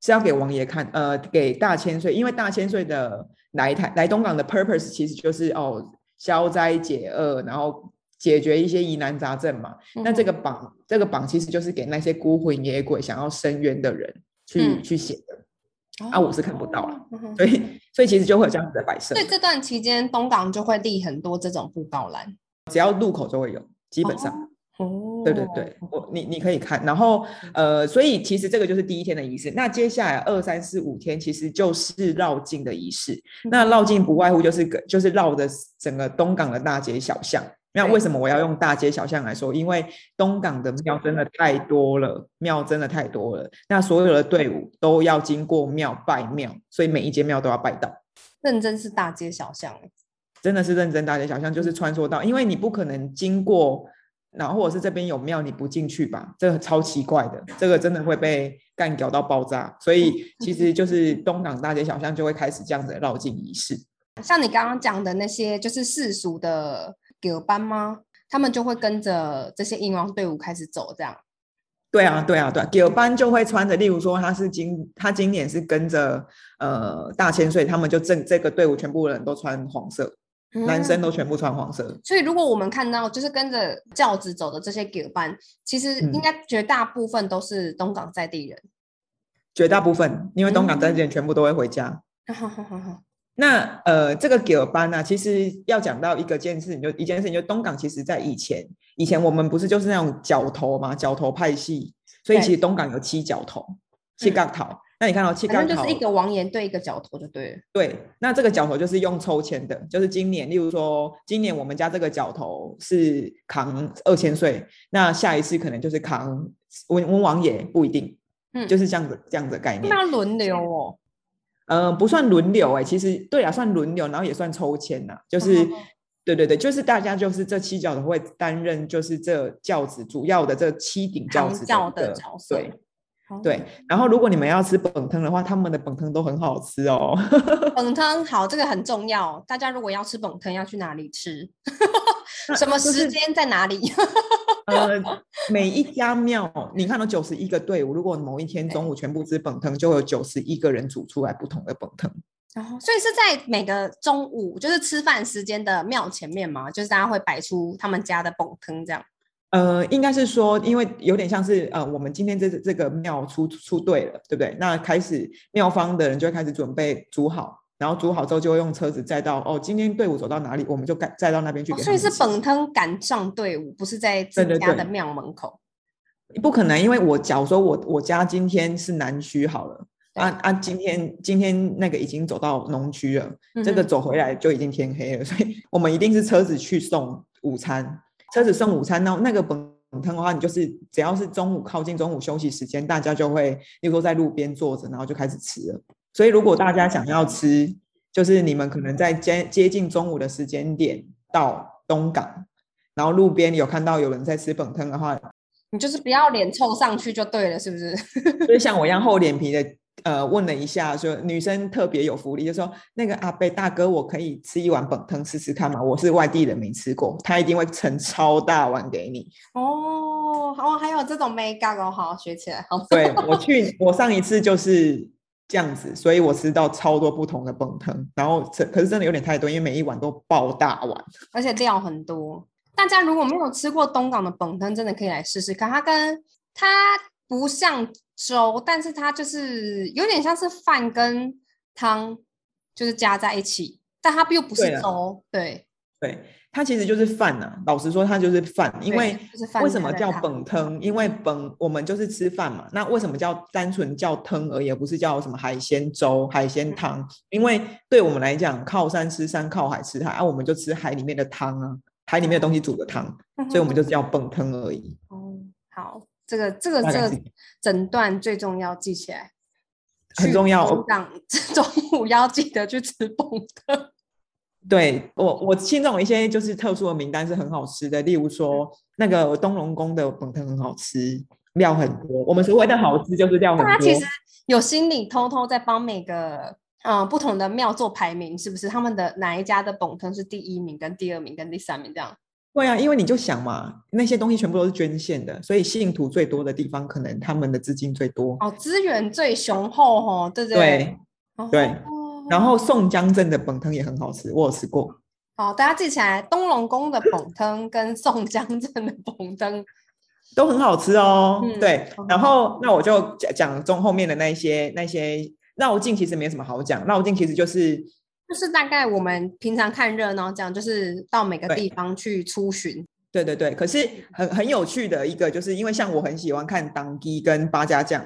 是要给王爷看，呃，给大千岁，因为大千岁的来台来东港的 purpose 其实就是哦消灾解厄，然后解决一些疑难杂症嘛。那这个榜，这个榜其实就是给那些孤魂野鬼想要伸冤的人去去写的。啊，我是看不到了，所以所以其实就会有这样子的摆设。所以这段期间东港就会立很多这种布告栏，只要路口就会有，基本上。哦，对对对，我你你可以看，然后呃，所以其实这个就是第一天的仪式。那接下来二三四五天其实就是绕境的仪式。那绕境不外乎就是个就是绕着整个东港的大街小巷。那为什么我要用大街小巷来说？因为东港的庙真的太多了，庙真的太多了。那所有的队伍都要经过庙拜庙，所以每一间庙都要拜到。认真是大街小巷，真的是认真大街小巷，就是穿梭到，因为你不可能经过。然后或者是这边有庙，你不进去吧？这个超奇怪的，这个真的会被干掉到爆炸。所以其实就是 东港大街小巷就会开始这样子的绕境仪式。像你刚刚讲的那些，就是世俗的狗班吗？他们就会跟着这些英王队伍开始走，这样。对啊，对啊，对，狗班就会穿着，例如说他是今他今年是跟着呃大千岁，他们就正这个队伍全部人都穿黄色，男生都全部穿黄色。所以如果我们看到就是跟着轿子走的这些狗班，其实应该绝大部分都是东港在地人。绝大部分，因为东港在地人全部都会回家。那呃，这个狗班呢，其实要讲到一个件事情，就一件事情，就东港其实在以前，以前我们不是就是那种角头嘛，角头派系，所以其实东港有七角头，七杠头。那你看到七杠头，就是一个王爷对一个角头就对了。对，那这个角头就是用抽签的，就是今年，例如说今年我们家这个角头是扛二千岁，那下一次可能就是扛温温王爷，不一定，嗯，就是这样子这样子概念。那轮流哦。嗯，不算轮流哎，其实对啊，算轮流，然后也算抽签呐，就是对对对，就是大家就是这七角头会担任就是这轿子主要的这七顶轿子的角色，对对。然后如果你们要吃本汤的话，他们的本汤都很好吃哦。本汤好，这个很重要。大家如果要吃本汤，要去哪里吃？什么时间在哪里？呃，每一家庙，你看到九十一个队伍，如果某一天中午全部吃本汤，就有九十一个人煮出来不同的本汤。然后，所以是在每个中午，就是吃饭时间的庙前面嘛，就是大家会摆出他们家的本汤这样。呃，应该是说，因为有点像是呃，我们今天这这个庙出出队了，对不对？那开始庙方的人就会开始准备煮好。然后煮好之后，就会用车子载到哦，今天队伍走到哪里，我们就赶载到那边去。所以是本汤赶上队伍，不是在自家的庙门口。不可能，因为我假如说我我家今天是南区好了，啊啊，今天今天那个已经走到农区了，这个走回来就已经天黑了，所以我们一定是车子去送午餐，车子送午餐，然后那个本汤的话，你就是只要是中午靠近中午休息时间，大家就会，例如说在路边坐着，然后就开始吃了。所以，如果大家想要吃，就是你们可能在接接近中午的时间点到东港，然后路边有看到有人在吃本汤的话，你就是不要脸凑上去就对了，是不是？就像我一样厚脸皮的，呃，问了一下，说女生特别有福利，就说那个阿贝大哥，我可以吃一碗本汤试试看吗？我是外地人，没吃过，他一定会盛超大碗给你。哦，哦，还有这种 make up 哦，好学起来。好，对我去，我上一次就是。这样子，所以我吃到超多不同的本汤，然后这可是真的有点太多，因为每一碗都爆大碗，而且料很多。大家如果没有吃过东港的本汤，真的可以来试试看。它跟它不像粥，但是它就是有点像是饭跟汤，就是加在一起，但它又不是粥。对对。它其实就是饭呐，老实说，它就是饭。因为为什么叫本汤？因为本我们就是吃饭嘛。那为什么叫单纯叫汤而已，不是叫什么海鲜粥、海鲜汤？因为对我们来讲，靠山吃山，靠海吃海啊，我们就吃海里面的汤啊，海里面的东西煮的汤，所以我们就叫本汤而已。哦，好，这个这个这个诊断最重要，记起来很重要。中午要记得去吃本汤。对我，我心中有一些就是特殊的名单是很好吃的，例如说那个东龙宫的本汤很好吃，料很多。我们所谓的好吃就是料很多。他其实有心里偷偷在帮每个嗯不同的庙做排名，是不是？他们的哪一家的本汤是第一名、跟第二名、跟第三名这样？对啊，因为你就想嘛，那些东西全部都是捐献的，所以信徒最多的地方，可能他们的资金最多哦，资源最雄厚哦，对对对对。然后宋江镇的本汤也很好吃，我有吃过。好，大家记起来，东龙宫的本汤跟宋江镇的本汤都很好吃哦。对，然后那我就讲讲中后面的那些那些绕境，其实没什么好讲。绕境其实就是就是大概我们平常看热闹这样，就是到每个地方去出巡。对对对，可是很很有趣的一个，就是因为像我很喜欢看当机跟八家将。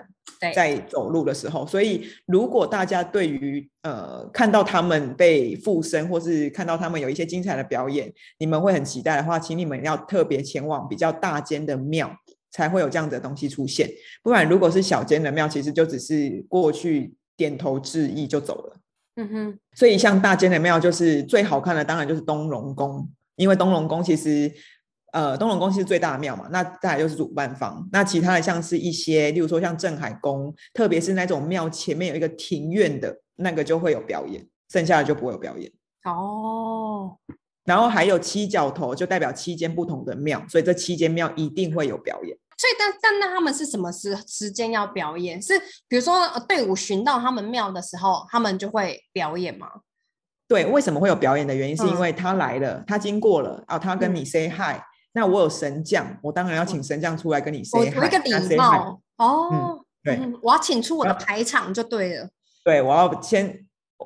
在走路的时候，所以如果大家对于呃看到他们被附身，或是看到他们有一些精彩的表演，你们会很期待的话，请你们要特别前往比较大间的庙，才会有这样的东西出现。不然如果是小间的庙，其实就只是过去点头致意就走了。嗯哼。所以像大间的庙，就是最好看的，当然就是东龙宫，因为东龙宫其实。呃，东龙宫是最大的庙嘛，那再来就是主办方。那其他的像是一些，例如说像镇海宫，特别是那种庙前面有一个庭院的那个就会有表演，剩下的就不会有表演。哦。然后还有七角头，就代表七间不同的庙，所以这七间庙一定会有表演。所以，但但那他们是什么时时间要表演？是比如说队伍巡到他们庙的时候，他们就会表演吗？对，为什么会有表演的原因，是因为他来了，他经过了啊，他跟你 say hi，那我有神将，我当然要请神将出来跟你 say hi，我一个礼貌哦。对，我要请出我的排场就对了。对，我要先。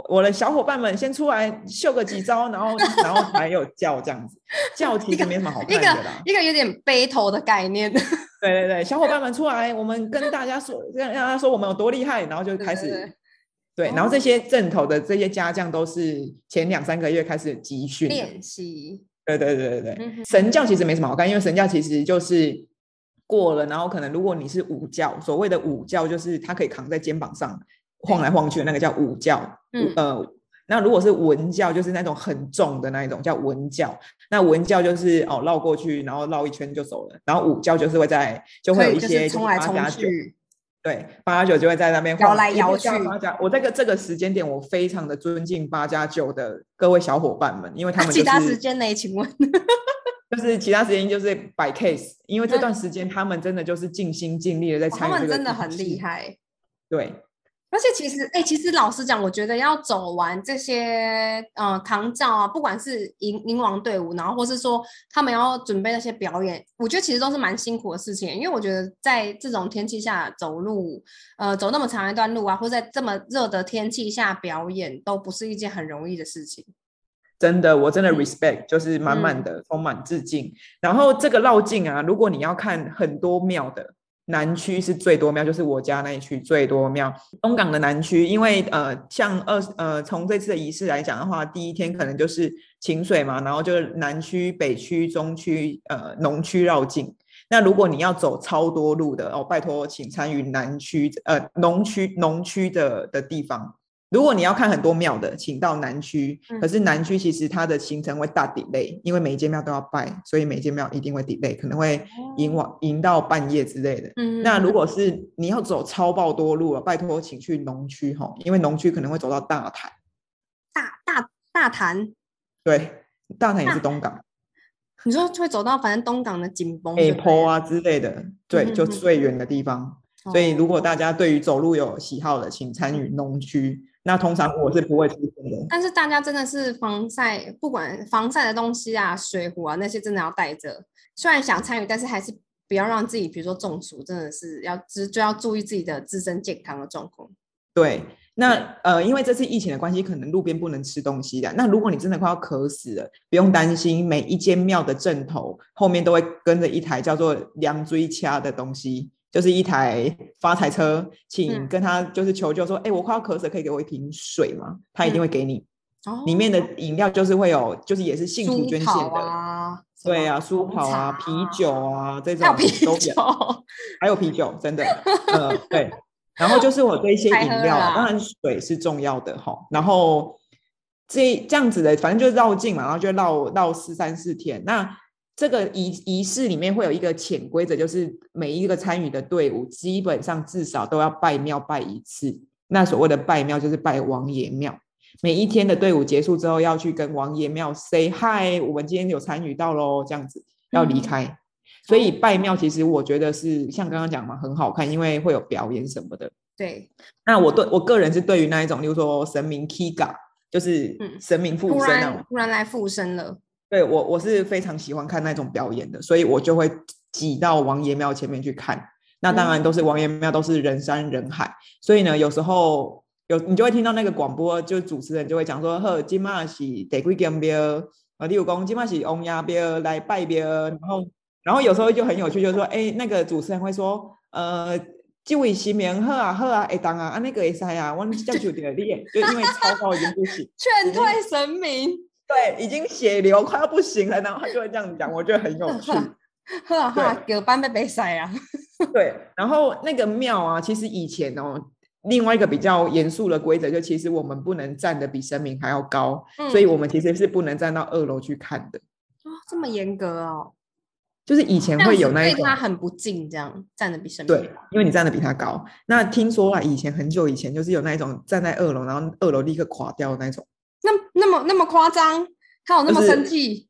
我的小伙伴们先出来秀个几招，然后然后还有叫这样子，叫其实没什么好看的啦，一个有点背头的概念。对对对，小伙伴们出来，我们跟大家说，让让他说我们有多厉害，然后就开始，对，然后这些正头的这些家将都是前两三个月开始集训练习。对对对对对，神教其实没什么好看，因为神教其实就是过了，然后可能如果你是武教，所谓的武教就是他可以扛在肩膀上。晃来晃去的那个叫武教，嗯。呃，那如果是文教，就是那种很重的那一种叫文教。那文教就是哦绕过去，然后绕一圈就走了。然后武教就是会在就会有一些冲来冲去，对八加九就会在那边摇来摇去。八加我这个这个时间点，我非常的尊敬八加九的各位小伙伴们，因为他们其他时间呢？请问，就是其他时间就是摆 case，因为这段时间他们真的就是尽心尽力的在参与，他们真的很厉害，对。而且其实，哎，其实老实讲，我觉得要走完这些，呃，扛照啊，不管是银银王队伍，然后或是说他们要准备那些表演，我觉得其实都是蛮辛苦的事情。因为我觉得在这种天气下走路，呃，走那么长一段路啊，或在这么热的天气下表演，都不是一件很容易的事情。真的，我真的 respect，就是满满的充满致敬。然后这个绕境啊，如果你要看很多庙的。南区是最多庙，就是我家那一区最多庙。东港的南区，因为呃，像二呃，从这次的仪式来讲的话，第一天可能就是清水嘛，然后就是南区、北区、中区、呃，农区绕境。那如果你要走超多路的哦，拜托，请参与南区呃农区农区的的地方。如果你要看很多庙的，请到南区。可是南区其实它的行程会大 delay，因为每一间庙都要拜，所以每一间庙一定会 delay，可能会迎往迎到半夜之类的。那如果是你要走超爆多路了，拜托请去农区哈，因为农区可能会走到大潭。大大大潭？对，大潭也是东港。你说会走到反正东港的紧绷、北坡啊之类的，对，就最远的地方。所以如果大家对于走路有喜好的，请参与农区。那通常我是不会出现的，但是大家真的是防晒，不管防晒的东西啊、水壶啊那些，真的要带着。虽然想参与，但是还是不要让自己，比如说中暑，真的是要就就要注意自己的自身健康的状况。对，那呃，因为这次疫情的关系，可能路边不能吃东西的。那如果你真的快要渴死了，不用担心，每一间庙的正头后面都会跟着一台叫做凉锥掐的东西。就是一台发财车，请跟他就是求救说，哎，我快要渴死，可以给我一瓶水吗？他一定会给你。哦，里面的饮料就是会有，就是也是信徒捐献的。对啊，苏跑啊，啤酒啊，这种都有。还有啤酒，真的。呃，对。然后就是我这些饮料，当然水是重要的哈。然后这这样子的，反正就绕境嘛，然后就绕绕四三四天。那这个仪仪式里面会有一个潜规则，就是每一个参与的队伍基本上至少都要拜庙拜一次。那所谓的拜庙就是拜王爷庙。每一天的队伍结束之后，要去跟王爷庙 say hi，我们今天有参与到喽，这样子要离开。所以拜庙其实我觉得是像刚刚讲嘛，很好看，因为会有表演什么的。对。那我对我个人是对于那一种，例如说神明 Kiga，就是神明附身啊，突然来附身了。对我我是非常喜欢看那种表演的，所以我就会挤到王爷庙前面去看。那当然都是王爷庙，都是人山人海，所以呢，有时候有你就会听到那个广播，就主持人就会讲说：“呵，今嘛是得贵金庙啊？例如讲今嘛是翁爷庙来拜庙。”然后然后有时候就很有趣，就是说：“哎，那个主持人会说，呃，这位新名好啊好啊，哎当啊，啊那个会塞啊，我叫就点练，就因为超高已经不行，劝退神明。”对，已经血流快要不行了，然后他就会这样讲，我觉得很有趣。呵呵，有班被被塞啊。对，然后那个庙啊，其实以前哦，另外一个比较严肃的规则，就其实我们不能站的比神明还要高，所以我们其实是不能站到二楼去看的。哦，这么严格哦。就是以前会有那一种，他很不敬，这样站的比神明对，因为你站的比他高。那听说啊，以前很久以前，就是有那一种站在二楼，然后二楼立刻垮掉的那种。那那么那么夸张，他有那么生气？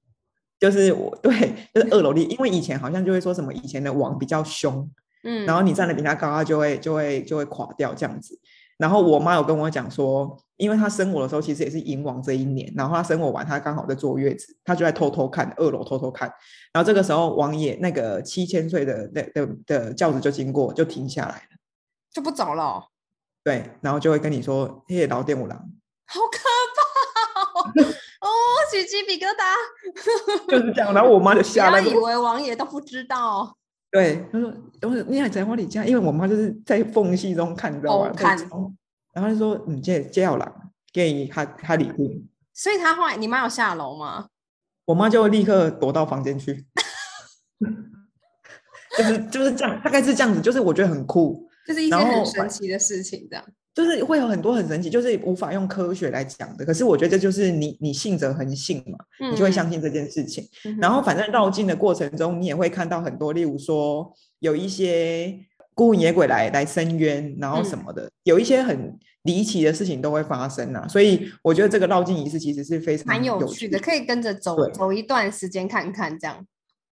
就是我对，就是二楼立，因为以前好像就会说什么以前的网比较凶，嗯，然后你站的比他高，他就会就会就会垮掉这样子。然后我妈有跟我讲说，因为她生我的时候其实也是迎王这一年，然后她生我完，她刚好在坐月子，她就在偷偷看二楼偷偷看。然后这个时候王爷那个七千岁的的的的轿子就经过，就停下来了，就不走了。对，然后就会跟你说：“谢老店五郎。”好可怕 哦，起鸡皮疙瘩。就是这样，然后我妈就吓了，以为王爷都不知道。对，他说：“我说你还在我里家，因为我妈就是在缝隙中看，你知道吗？看，然后就说：‘你接接要了，给他他礼物。’所以他后来，你妈有下楼吗？我妈就立刻躲到房间去，就是就是这样，大概是这样子，就是我觉得很酷，就是一件很神奇的事情，这样。”就是会有很多很神奇，就是无法用科学来讲的。可是我觉得这就是你你信则恒信嘛，你就会相信这件事情。然后反正绕境的过程中，你也会看到很多，例如说有一些孤魂野鬼来来伸冤，然后什么的，有一些很离奇的事情都会发生啊。所以我觉得这个绕境仪式其实是非常蛮有趣的，可以跟着走走一段时间看看这样。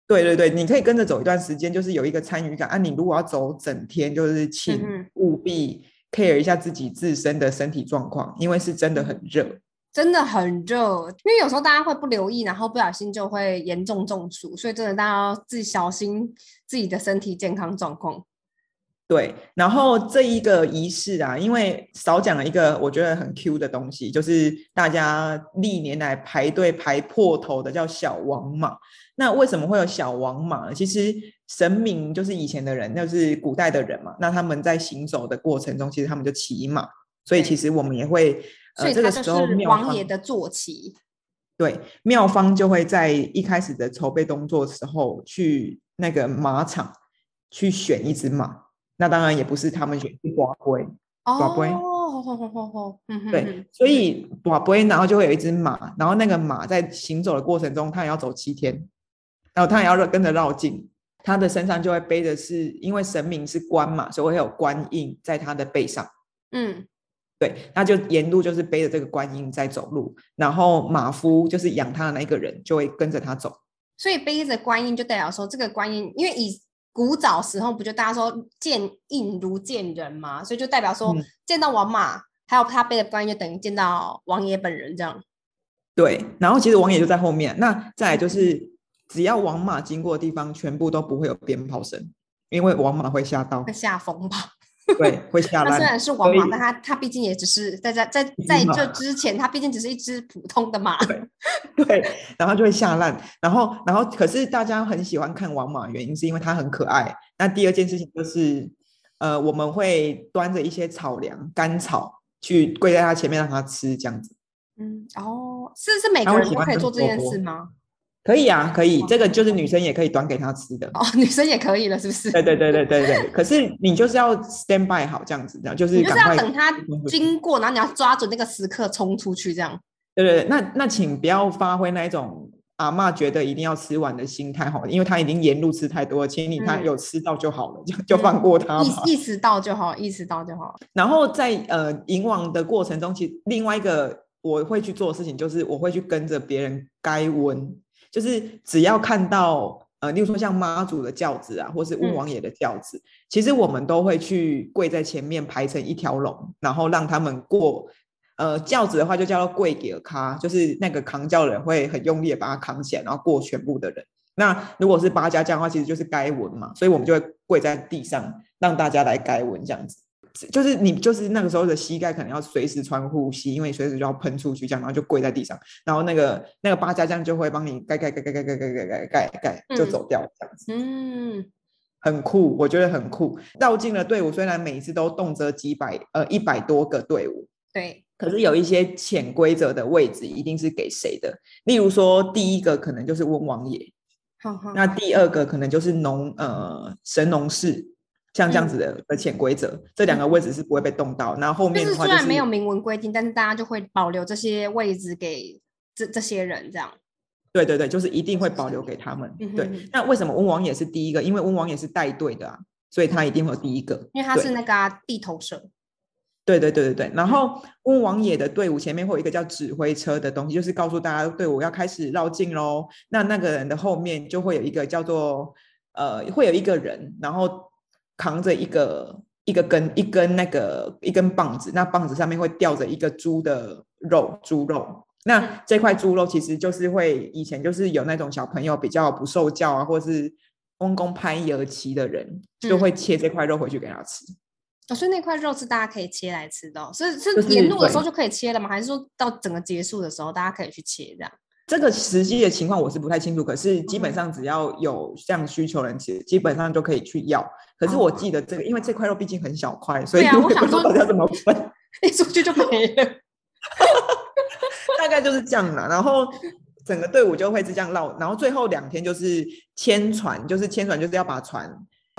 对对对，你可以跟着走一段时间，就是有一个参与感啊。你如果要走整天，就是请务必。Care 一下自己自身的身体状况，因为是真的很热，真的很热。因为有时候大家会不留意，然后不小心就会严重中暑，所以真的大家要自己小心自己的身体健康状况。对，然后这一个仪式啊，因为少讲了一个我觉得很 Q 的东西，就是大家历年来排队排破头的叫小王马。那为什么会有小王马呢？其实神明就是以前的人，就是古代的人嘛。那他们在行走的过程中，其实他们就骑马，所以其实我们也会，呃，这个时候王爷的坐骑。对，庙方就会在一开始的筹备动作时候，去那个马场去选一只马。那当然也不是他们选，是寡龟，寡龟。哦，好好好好，嗯对，所以寡龟，然后就会有一只马，然后那个马在行走的过程中，它也要走七天，然后它也要跟着绕境，它的身上就会背的是，因为神明是官嘛，所以会有官印在他的背上。嗯，对，他就沿路就是背着这个官印在走路，然后马夫就是养他的那个人就会跟着他走。所以背着官印就代表说，这个官印，因为以古早时候不就大家说见印如见人嘛，所以就代表说见到王马，还有他背的官印，就等于见到王爷本人这样。对，然后其实王爷就在后面。那再来就是，只要王马经过的地方，全部都不会有鞭炮声，因为王马会吓到，会吓疯吧。对，会下烂。他虽然是王马，但他他毕竟也只是在在在在这之前，他毕竟只是一只普通的马。对，然后就会下烂。然后，然后，可是大家很喜欢看王马，原因是因为它很可爱。那第二件事情就是，呃，我们会端着一些草粮、干草去跪在它前面让它吃，这样子。嗯，哦，是是每个人都可以做这件事吗？可以啊，可以，这个就是女生也可以端给他吃的哦，女生也可以了，是不是？对对对对对对。可是你就是要 stand by 好这样子，这样就是。就是要等他经过，然后你要抓准那个时刻冲出去，这样。对对对，那那请不要发挥那一种阿妈觉得一定要吃完的心态哈，因为他已经沿路吃太多，请你他有吃到就好了，就就放过他吧。意意识到就好，意识到就好。然后在呃引往的过程中，其实另外一个我会去做的事情就是我会去跟着别人该温。就是只要看到呃，例如说像妈祖的轿子啊，或是温王爷的轿子，其实我们都会去跪在前面排成一条龙，然后让他们过。呃，轿子的话就叫做跪给尔卡，就是那个扛轿人会很用力的把它扛起来，然后过全部的人。那如果是八家将的话，其实就是该文嘛，所以我们就会跪在地上，让大家来该文这样子。就是你，就是那个时候的膝盖可能要随时穿护膝，因为随时就要喷出去，这样然后就跪在地上，然后那个那个八家将就会帮你盖盖盖盖盖盖盖盖盖盖盖就走掉这样子。嗯，很酷，我觉得很酷。绕进了队伍，虽然每一次都动辄几百呃一百多个队伍，对，可是有一些潜规则的位置一定是给谁的。例如说，第一个可能就是温王爷，那第二个可能就是农呃神农氏。像这样子的的潜规则，这两个位置是不会被动到。然后后面的话，虽然没有明文规定，但是大家就会保留这些位置给这这些人，这样。对对对，就是一定会保留给他们。对，那为什么温王也是第一个？因为温王也是带队的啊，所以他一定会第一个。因为他是那个地头蛇。对对对对对。然后温王野的队伍前面会有一个叫指挥车的东西，就是告诉大家队伍要开始绕境喽。那那个人的后面就会有一个叫做呃，会有一个人，然后扛着一个一个根一根那个一根棒子，那棒子上面会吊着一个猪的肉，猪肉。那这块猪肉其实就是会以前就是有那种小朋友比较不受教啊，或是温公拍油期的人，就会切这块肉回去给他吃。哦，所以那块肉是大家可以切来吃的，是是沿路的时候就可以切了吗？还是说到整个结束的时候大家可以去切这样？这个实际的情况我是不太清楚，可是基本上只要有这样需求人，其实基本上就可以去要。可是我记得这个，因为这块肉毕竟很小块，所以 我想说要怎么分，一出去就没了。大概就是这样了，然后整个队伍就会是这样绕，然后最后两天就是牵船，就是牵船就是要把船，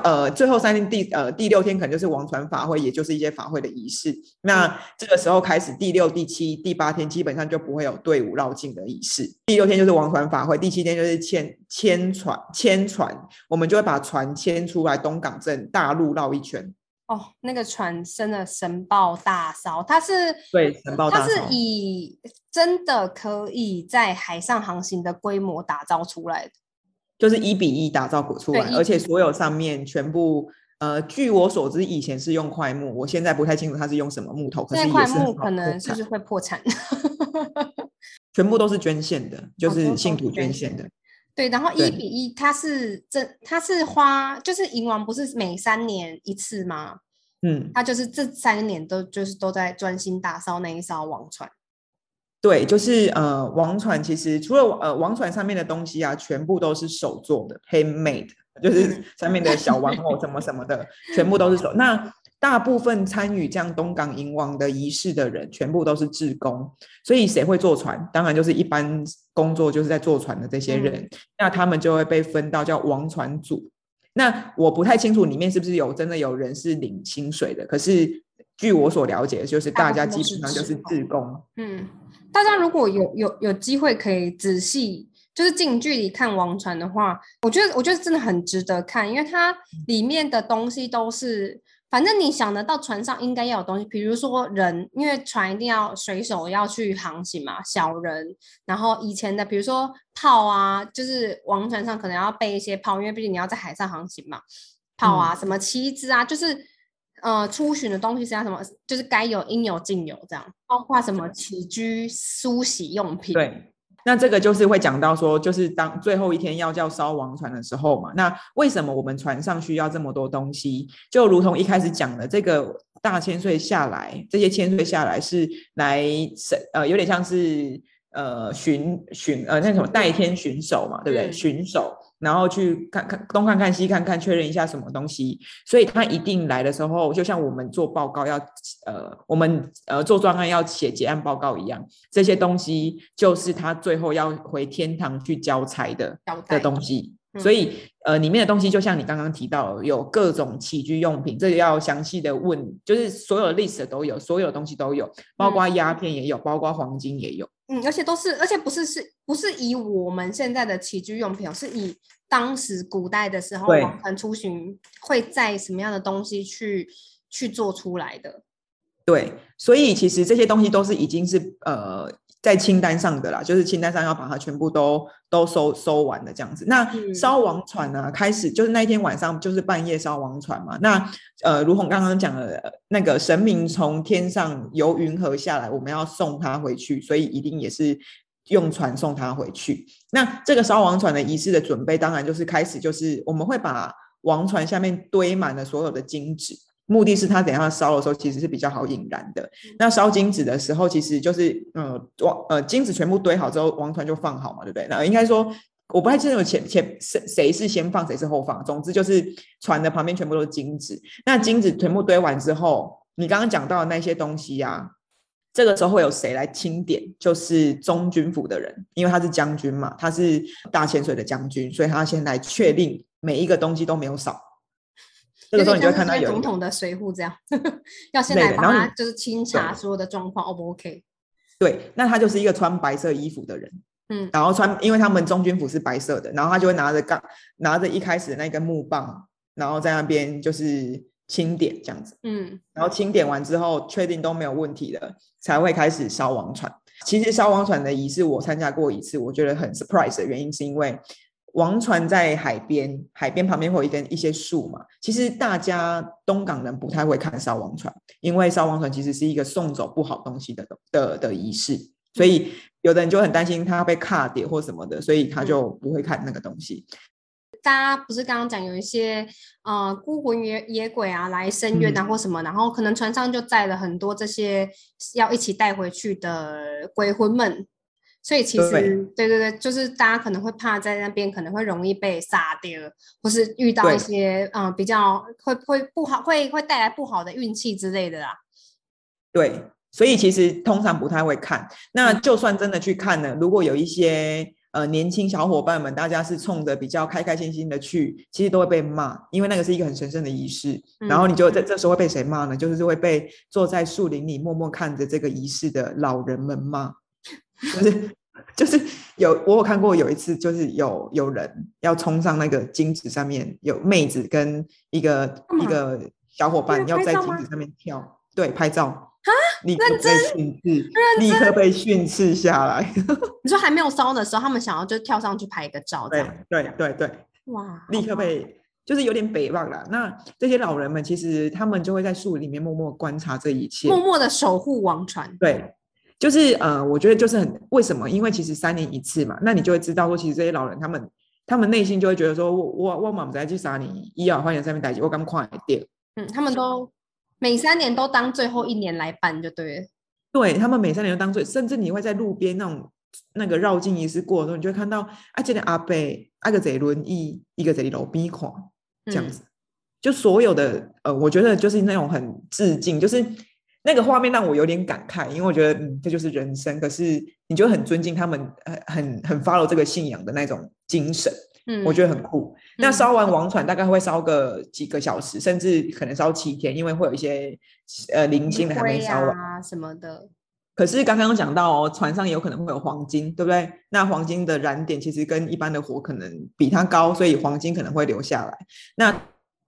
呃，最后三天第呃第六天可能就是王船法会，也就是一些法会的仪式。那这个时候开始，第六、第七、第八天基本上就不会有队伍绕境的仪式。第六天就是王船法会，第七天就是牵牵船，牵船，我们就会把船迁出来东港镇大陆绕一圈。哦，那个船真的神爆大烧，它是对神爆大烧，它是以真的可以在海上航行的规模打造出来的，就是一比一打造出来，而且所有上面全部呃，据我所知，以前是用块木，我现在不太清楚它是用什么木头，可是块木可能就是会破产，全部都是捐献的，就是信徒捐献的。对，然后一比一，它是这，它是花，就是银王不是每三年一次吗？嗯，他就是这三年都就是都在专心打扫那一艘王船。对，就是呃，王船其实除了呃王船上面的东西啊，全部都是手做的，handmade，就是上面的小玩偶什么什么的，全部都是手。那大部分参与这样东港迎王的仪式的人，全部都是志工，所以谁会坐船？当然就是一般工作就是在坐船的这些人，那他们就会被分到叫王船组。那我不太清楚里面是不是有真的有人是领薪水的，可是据我所了解，就是大家基本上就是志工。嗯，大家如果有有有机会可以仔细就是近距离看王船的话，我觉得我觉得真的很值得看，因为它里面的东西都是。反正你想得到船上应该要有东西，比如说人，因为船一定要水手要去航行嘛，小人，然后以前的比如说炮啊，就是王船上可能要备一些炮，因为毕竟你要在海上航行嘛，炮啊，什么旗子啊，就是呃出巡的东西是要什么，就是该有应有尽有这样，包括什么起居梳洗用品。对。那这个就是会讲到说，就是当最后一天要叫烧王船的时候嘛。那为什么我们船上需要这么多东西？就如同一开始讲的，这个大千岁下来，这些千岁下来是来审，呃，有点像是呃巡巡呃那什么代天巡守嘛，对不对？巡守。然后去看看东看看西看看，确认一下什么东西。所以他一定来的时候，就像我们做报告要呃，我们呃做专案要写结案报告一样，这些东西就是他最后要回天堂去交差的的东西。所以呃，里面的东西就像你刚刚提到，有各种起居用品，这个要详细的问，就是所有的历史都有，所有东西都有，包括鸦片也有，包括黄金也有。嗯，而且都是，而且不是是，不是以我们现在的起居用品，是以当时古代的时候王船出巡会在什么样的东西去去做出来的。对，所以其实这些东西都是已经是呃在清单上的啦，就是清单上要把它全部都都收收完的这样子。那烧王船呢，开始就是那一天晚上就是半夜烧王船嘛。那呃，如同刚刚讲的，那个神明从天上由云河下来，我们要送他回去，所以一定也是用船送他回去。那这个烧王船的仪式的准备，当然就是开始就是我们会把王船下面堆满了所有的金纸。目的是它等下烧的时候其实是比较好引燃的。那烧金子的时候，其实就是呃王呃金子全部堆好之后，王团就放好嘛，对不对？那应该说我不太清楚前前谁谁是先放谁是后放。总之就是船的旁边全部都是金子。那金子全部堆完之后，你刚刚讲到的那些东西呀，这个时候会有谁来清点？就是中军府的人，因为他是将军嘛，他是大潜水的将军，所以他先来确定每一个东西都没有少。这个时候你就看到有总统的随扈这样，要先来帮他就是清查所有的状况，O 不 OK？对，那他就是一个穿白色衣服的人，嗯，然后穿，因为他们中军服是白色的，然后他就会拿着杠，拿着一开始的那根木棒，然后在那边就是清点这样子，嗯，然后清点完之后确定都没有问题了，才会开始烧王船。其实烧王船的仪式我参加过一次，我觉得很 surprise 的原因是因为王船在海边，海边旁边会有一根一些树嘛。其实大家东港人不太会看烧王船，因为烧王船其实是一个送走不好东西的的的仪式，所以有的人就很担心他被卡点或什么的，所以他就不会看那个东西。大家不是刚刚讲有一些呃孤魂野野鬼啊来深渊啊或什么，然后可能船上就载了很多这些要一起带回去的鬼魂们，所以其实对对对，就是大家可能会怕在那边可能会容易被杀掉，或是遇到一些嗯比较会会不好会会带来不好的运气之类的啦。对，所以其实通常不太会看。那就算真的去看呢，如果有一些。呃，年轻小伙伴们，大家是冲着比较开开心心的去，其实都会被骂，因为那个是一个很神圣的仪式。然后你就在这时候会被谁骂呢？就是会被坐在树林里默默看着这个仪式的老人们骂。就是就是有我有看过有一次，就是有有人要冲上那个金子上面，有妹子跟一个一个小伙伴要在金子上面跳，对，拍照。啊！立刻被训斥，立刻被训斥下来。你说还没有烧的时候，他们想要就跳上去拍一个照，对对对对，哇！立刻被就是有点北望了。那这些老人们其实他们就会在树里面默默观察这一切，默默的守护王船。对，就是呃，我觉得就是很为什么？因为其实三年一次嘛，那你就会知道说，其实这些老人他们他们内心就会觉得说，我我我满不在去杀你，医药花园上面待机，我刚快点。嗯，他们都。每三年都当最后一年来办就对了，对他们每三年都当最，甚至你会在路边那种那个绕境仪式过的时候，你就会看到啊，这里阿伯阿个在轮椅，一个在路边看这样子，就所有的呃，我觉得就是那种很致敬，就是那个画面让我有点感慨，因为我觉得嗯，这就是人生，可是你就很尊敬他们，很很很 follow 这个信仰的那种精神。嗯，我觉得很酷。那烧完王船大概会烧个几个小时，甚至可能烧七天，因为会有一些呃零星的还没烧完啊什么的。可是刚刚讲到哦，船上有可能会有黄金，对不对？那黄金的燃点其实跟一般的火可能比它高，所以黄金可能会留下来。那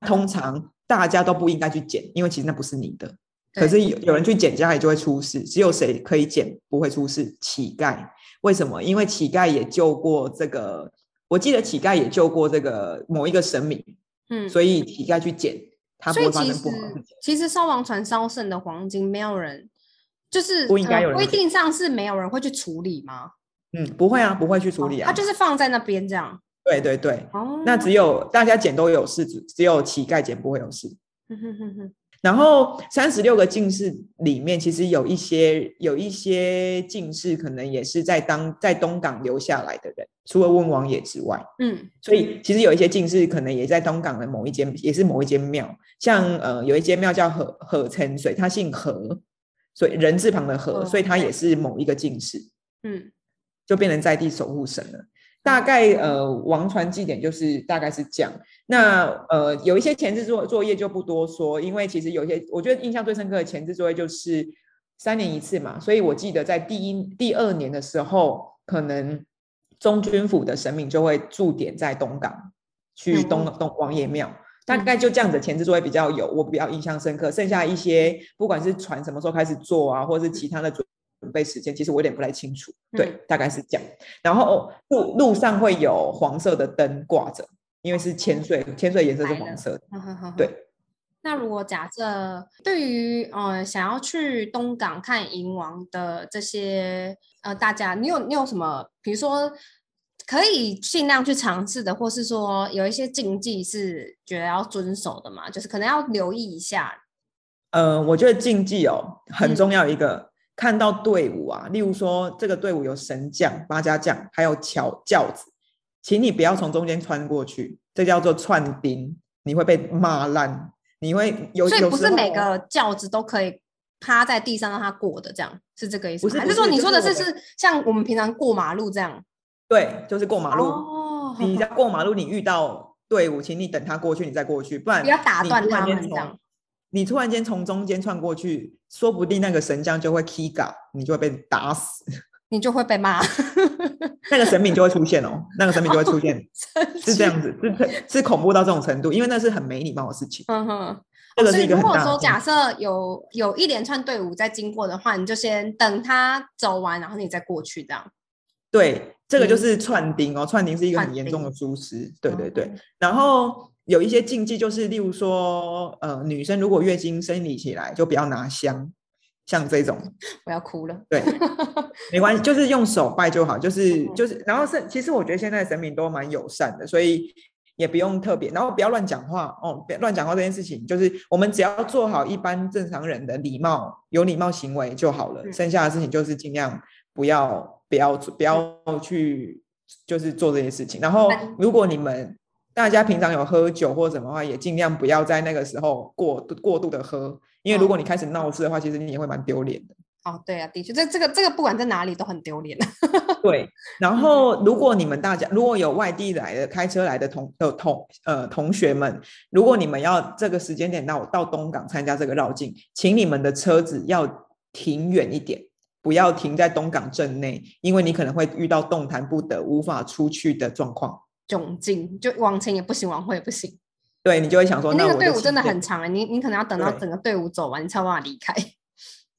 通常大家都不应该去捡，因为其实那不是你的。可是有有人去捡，家里就会出事。只有谁可以捡不会出事？乞丐。为什么？因为乞丐也救过这个。我记得乞丐也救过这个某一个神明，嗯，所以乞丐去捡，他不会发生不好的事情。其实烧王船烧剩的黄金，没有人就是不应该有人规定上是没有人会去处理吗？嗯，不会啊，不会去处理啊，他就是放在那边这样。对对对，哦，那只有大家捡都有事，只只有乞丐捡不会有事。然后三十六个进士里面，其实有一些有一些进士可能也是在当在东港留下来的人，除了温王爷之外，嗯，所以其实有一些进士可能也在东港的某一间，也是某一间庙，像呃有一间庙叫何何成水，他姓何，所以人字旁的何，所以他也是某一个进士，嗯，就变成在地守护神了。大概呃，王传祭典就是大概是这样。那呃，有一些前置作作业就不多说，因为其实有些我觉得印象最深刻的前置作业就是三年一次嘛，所以我记得在第一、第二年的时候，可能中军府的神明就会驻点在东港，去东东王爷庙，大概就这样子前置作业比较有我比较印象深刻。剩下一些不管是船什么时候开始做啊，或者是其他的准。准备时间其实我有点不太清楚，对，大概是这样。然后路路上会有黄色的灯挂着，因为是千岁，千岁颜色是黄色的。对。那如果假设对于呃想要去东港看银王的这些呃大家，你有你有什么，比如说可以尽量去尝试的，或是说有一些禁忌是觉得要遵守的嘛？就是可能要留意一下。呃，我觉得禁忌哦很重要一个。看到队伍啊，例如说这个队伍有神将、八家将，还有桥轿子，请你不要从中间穿过去，这叫做串钉，你会被骂烂，你会有。所以不是每个轿子都可以趴在地上让它过的，这样是这个意思？不是，还是说你说的是是像我们平常过马路这样？对，就是过马路。哦。你要过马路，你遇到队伍，请你等他过去，你再过去，不然不要打断他们这样。你突然间从中间窜过去，说不定那个神将就会 k 嘎，你就会被打死，你就会被骂，那个神明就会出现哦，那个神明就会出现，是这样子，是是恐怖到这种程度，因为那是很没礼貌的事情。嗯哼，这个是一个如果说假设有有一连串队伍在经过的话，你就先等他走完，然后你再过去，这样。对，这个就嗯是串钉哦，串钉是一个很串严重的钉疏失。对对对，哦然后有一些禁忌，就是例如说，呃，女生如果月经生理起来，就不要拿香，像这种，我要哭了。对，没关系，就是用手拜就好，就是嗯就是，然后是其实我觉得现在神明都蛮友善的，所以也不用特别，然后不要乱讲话哦，别乱讲话这件事情，就是我们只要做好一般正常人的礼貌、有礼貌行为就好了，嗯剩下的事情就是尽量不要不要不要去就是做这些事情。然后嗯如果你们大家平常有喝酒或什么的话，也尽量不要在那个时候过度过度的喝，因为如果你开始闹事的话，其实你也会蛮丢脸的。哦，对啊，的确，这这个这个不管在哪里都很丢脸。对，然后如果你们大家如果有外地来的开车来的同呃同呃同学们，如果你们要这个时间点到到东港参加这个绕境，请你们的车子要停远一点，不要停在东港镇内，因为你可能会遇到动弹不得、无法出去的状况。窘境，就往前也不行，往后也不行。对你就会想说，那个队伍真的很长哎，你你可能要等到整个队伍走完，你才有办法离开。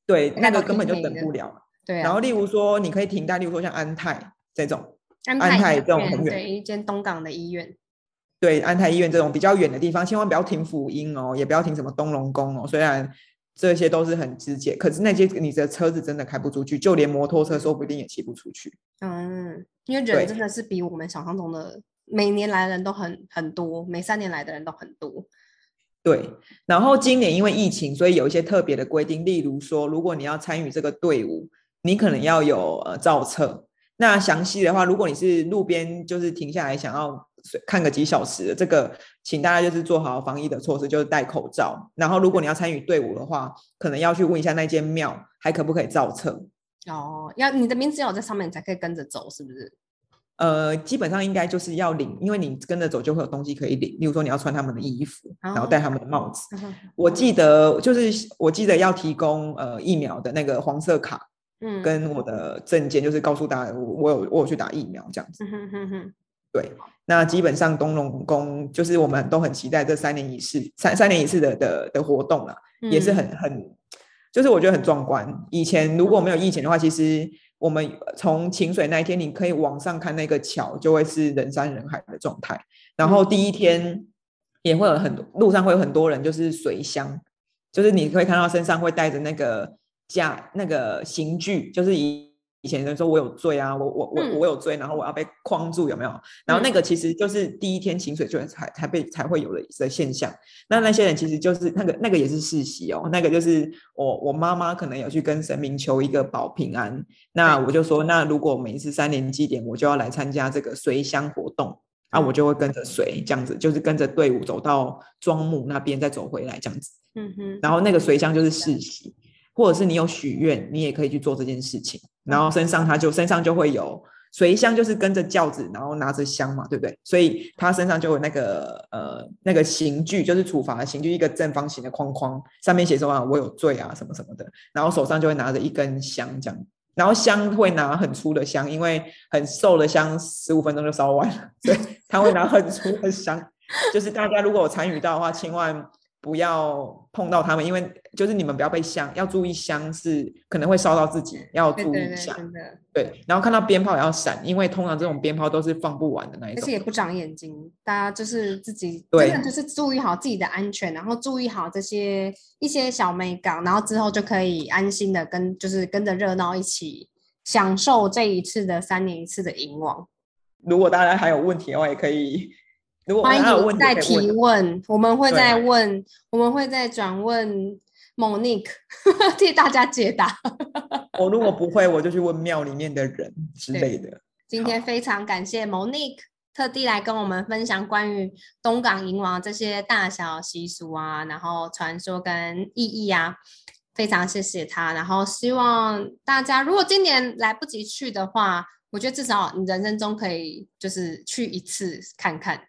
对，那个根本就等不了。对啊，然后例如说，你可以停在，例如说像安泰这种，安安泰这种很远对一间东港的医院，对，安泰医院这种比较远的地方，千万不要停福音哦，也不要停什么东龙宫哦。虽然这些都是很直接，可是那些你的车子真的开不出去，就连摩托车说不定也骑不出去。嗯，因为人真的是比我们想象中的每年来的人都很很多，每三年来的人都很多。对，然后今年因为疫情，所以有一些特别的规定，例如说，如果你要参与这个队伍，你可能要有呃造册。那详细的话，如果你是路边就是停下来想要随看个几小时的，这个请大家就是做好防疫的措施，就是戴口罩。然后如果你要参与队伍的话，可能要去问一下那间庙还可不可以造册。哦，要你的名字要有在上面，你才可以跟着走，是不是？呃，基本上应该就是要领，因为你跟着走就会有东西可以领，例如说你要穿他们的衣服，然后戴他们的帽子。嗯我记得就是我记得要提供呃疫苗的那个黄色卡嗯，跟我的证件，就是告诉大家我我有我有去打疫苗这样子。嗯哼哼哼，对，那基本上东龙宫就是我们都很期待这三年一次三三年一次的的的活动啦，也是嗯很很就是我觉得很壮观。以前如果没有疫情的话，其实我们从晴水那一天，你可以往上看那个桥，就会是人山人海的状态。然后第一天也会有很多路上会有很多人，就是随箱，就是你会看到身上会带着那个架那个刑具，就是以以前人说我有罪啊，我我我嗯我有罪，然后我要被框住，有没有？然后那个其实就是第一天晴水就才才被才会有的的现象。那那些人其实就是那个那个也是世袭哦，那个就是我我妈妈可能有去跟神明求一个保平安，那我就说，那如果每一次三年祭典，我就要来参加这个随香活动。啊，我就会跟着随这样子，就是跟着队伍走到庄木那边，再走回来这样子。嗯哼，然后那个随香就是世袭，或者是你有许愿，你也可以去做这件事情。然后身上他就身上就会有随香，就是跟着轿子，然后拿着香嘛，对不对？所以他身上就有那个呃那个刑具，就是处罚的刑具，一个正方形的框框，上面写说啊我有罪啊什么什么的，然后手上就会拿着一根香这样。然后香会拿很粗的香，因为很瘦的香十五分钟就烧完了，对 他会拿很粗的香。就是大家如果有参与到的话，千万不要碰到他们，因为就是你们不要被香，要注意香是可能会烧到自己，要注意一下。对，然后看到鞭炮也要闪，因为通常这种鞭炮都是放不完的那一种而且。也不长眼睛，大家就是自己对真的就是注意好自己的安全，然后注意好这些一些小美感，然后之后就可以安心的跟就是跟着热闹一起享受这一次的三年一次的迎王。如果大家还有问题的话，也可以。如果欢迎再可以问提问，我们会对再问，我们会再转问 Monique 替大家解答。我如果不会，我就去问庙里面的人之类的。今天非常感谢 Monique 特地来跟我们分享关于东港银王这些大小习俗啊，然后传说跟意义啊，非常谢谢他。然后希望大家如果今年来不及去的话，我觉得至少你人生中可以就是去一次看看，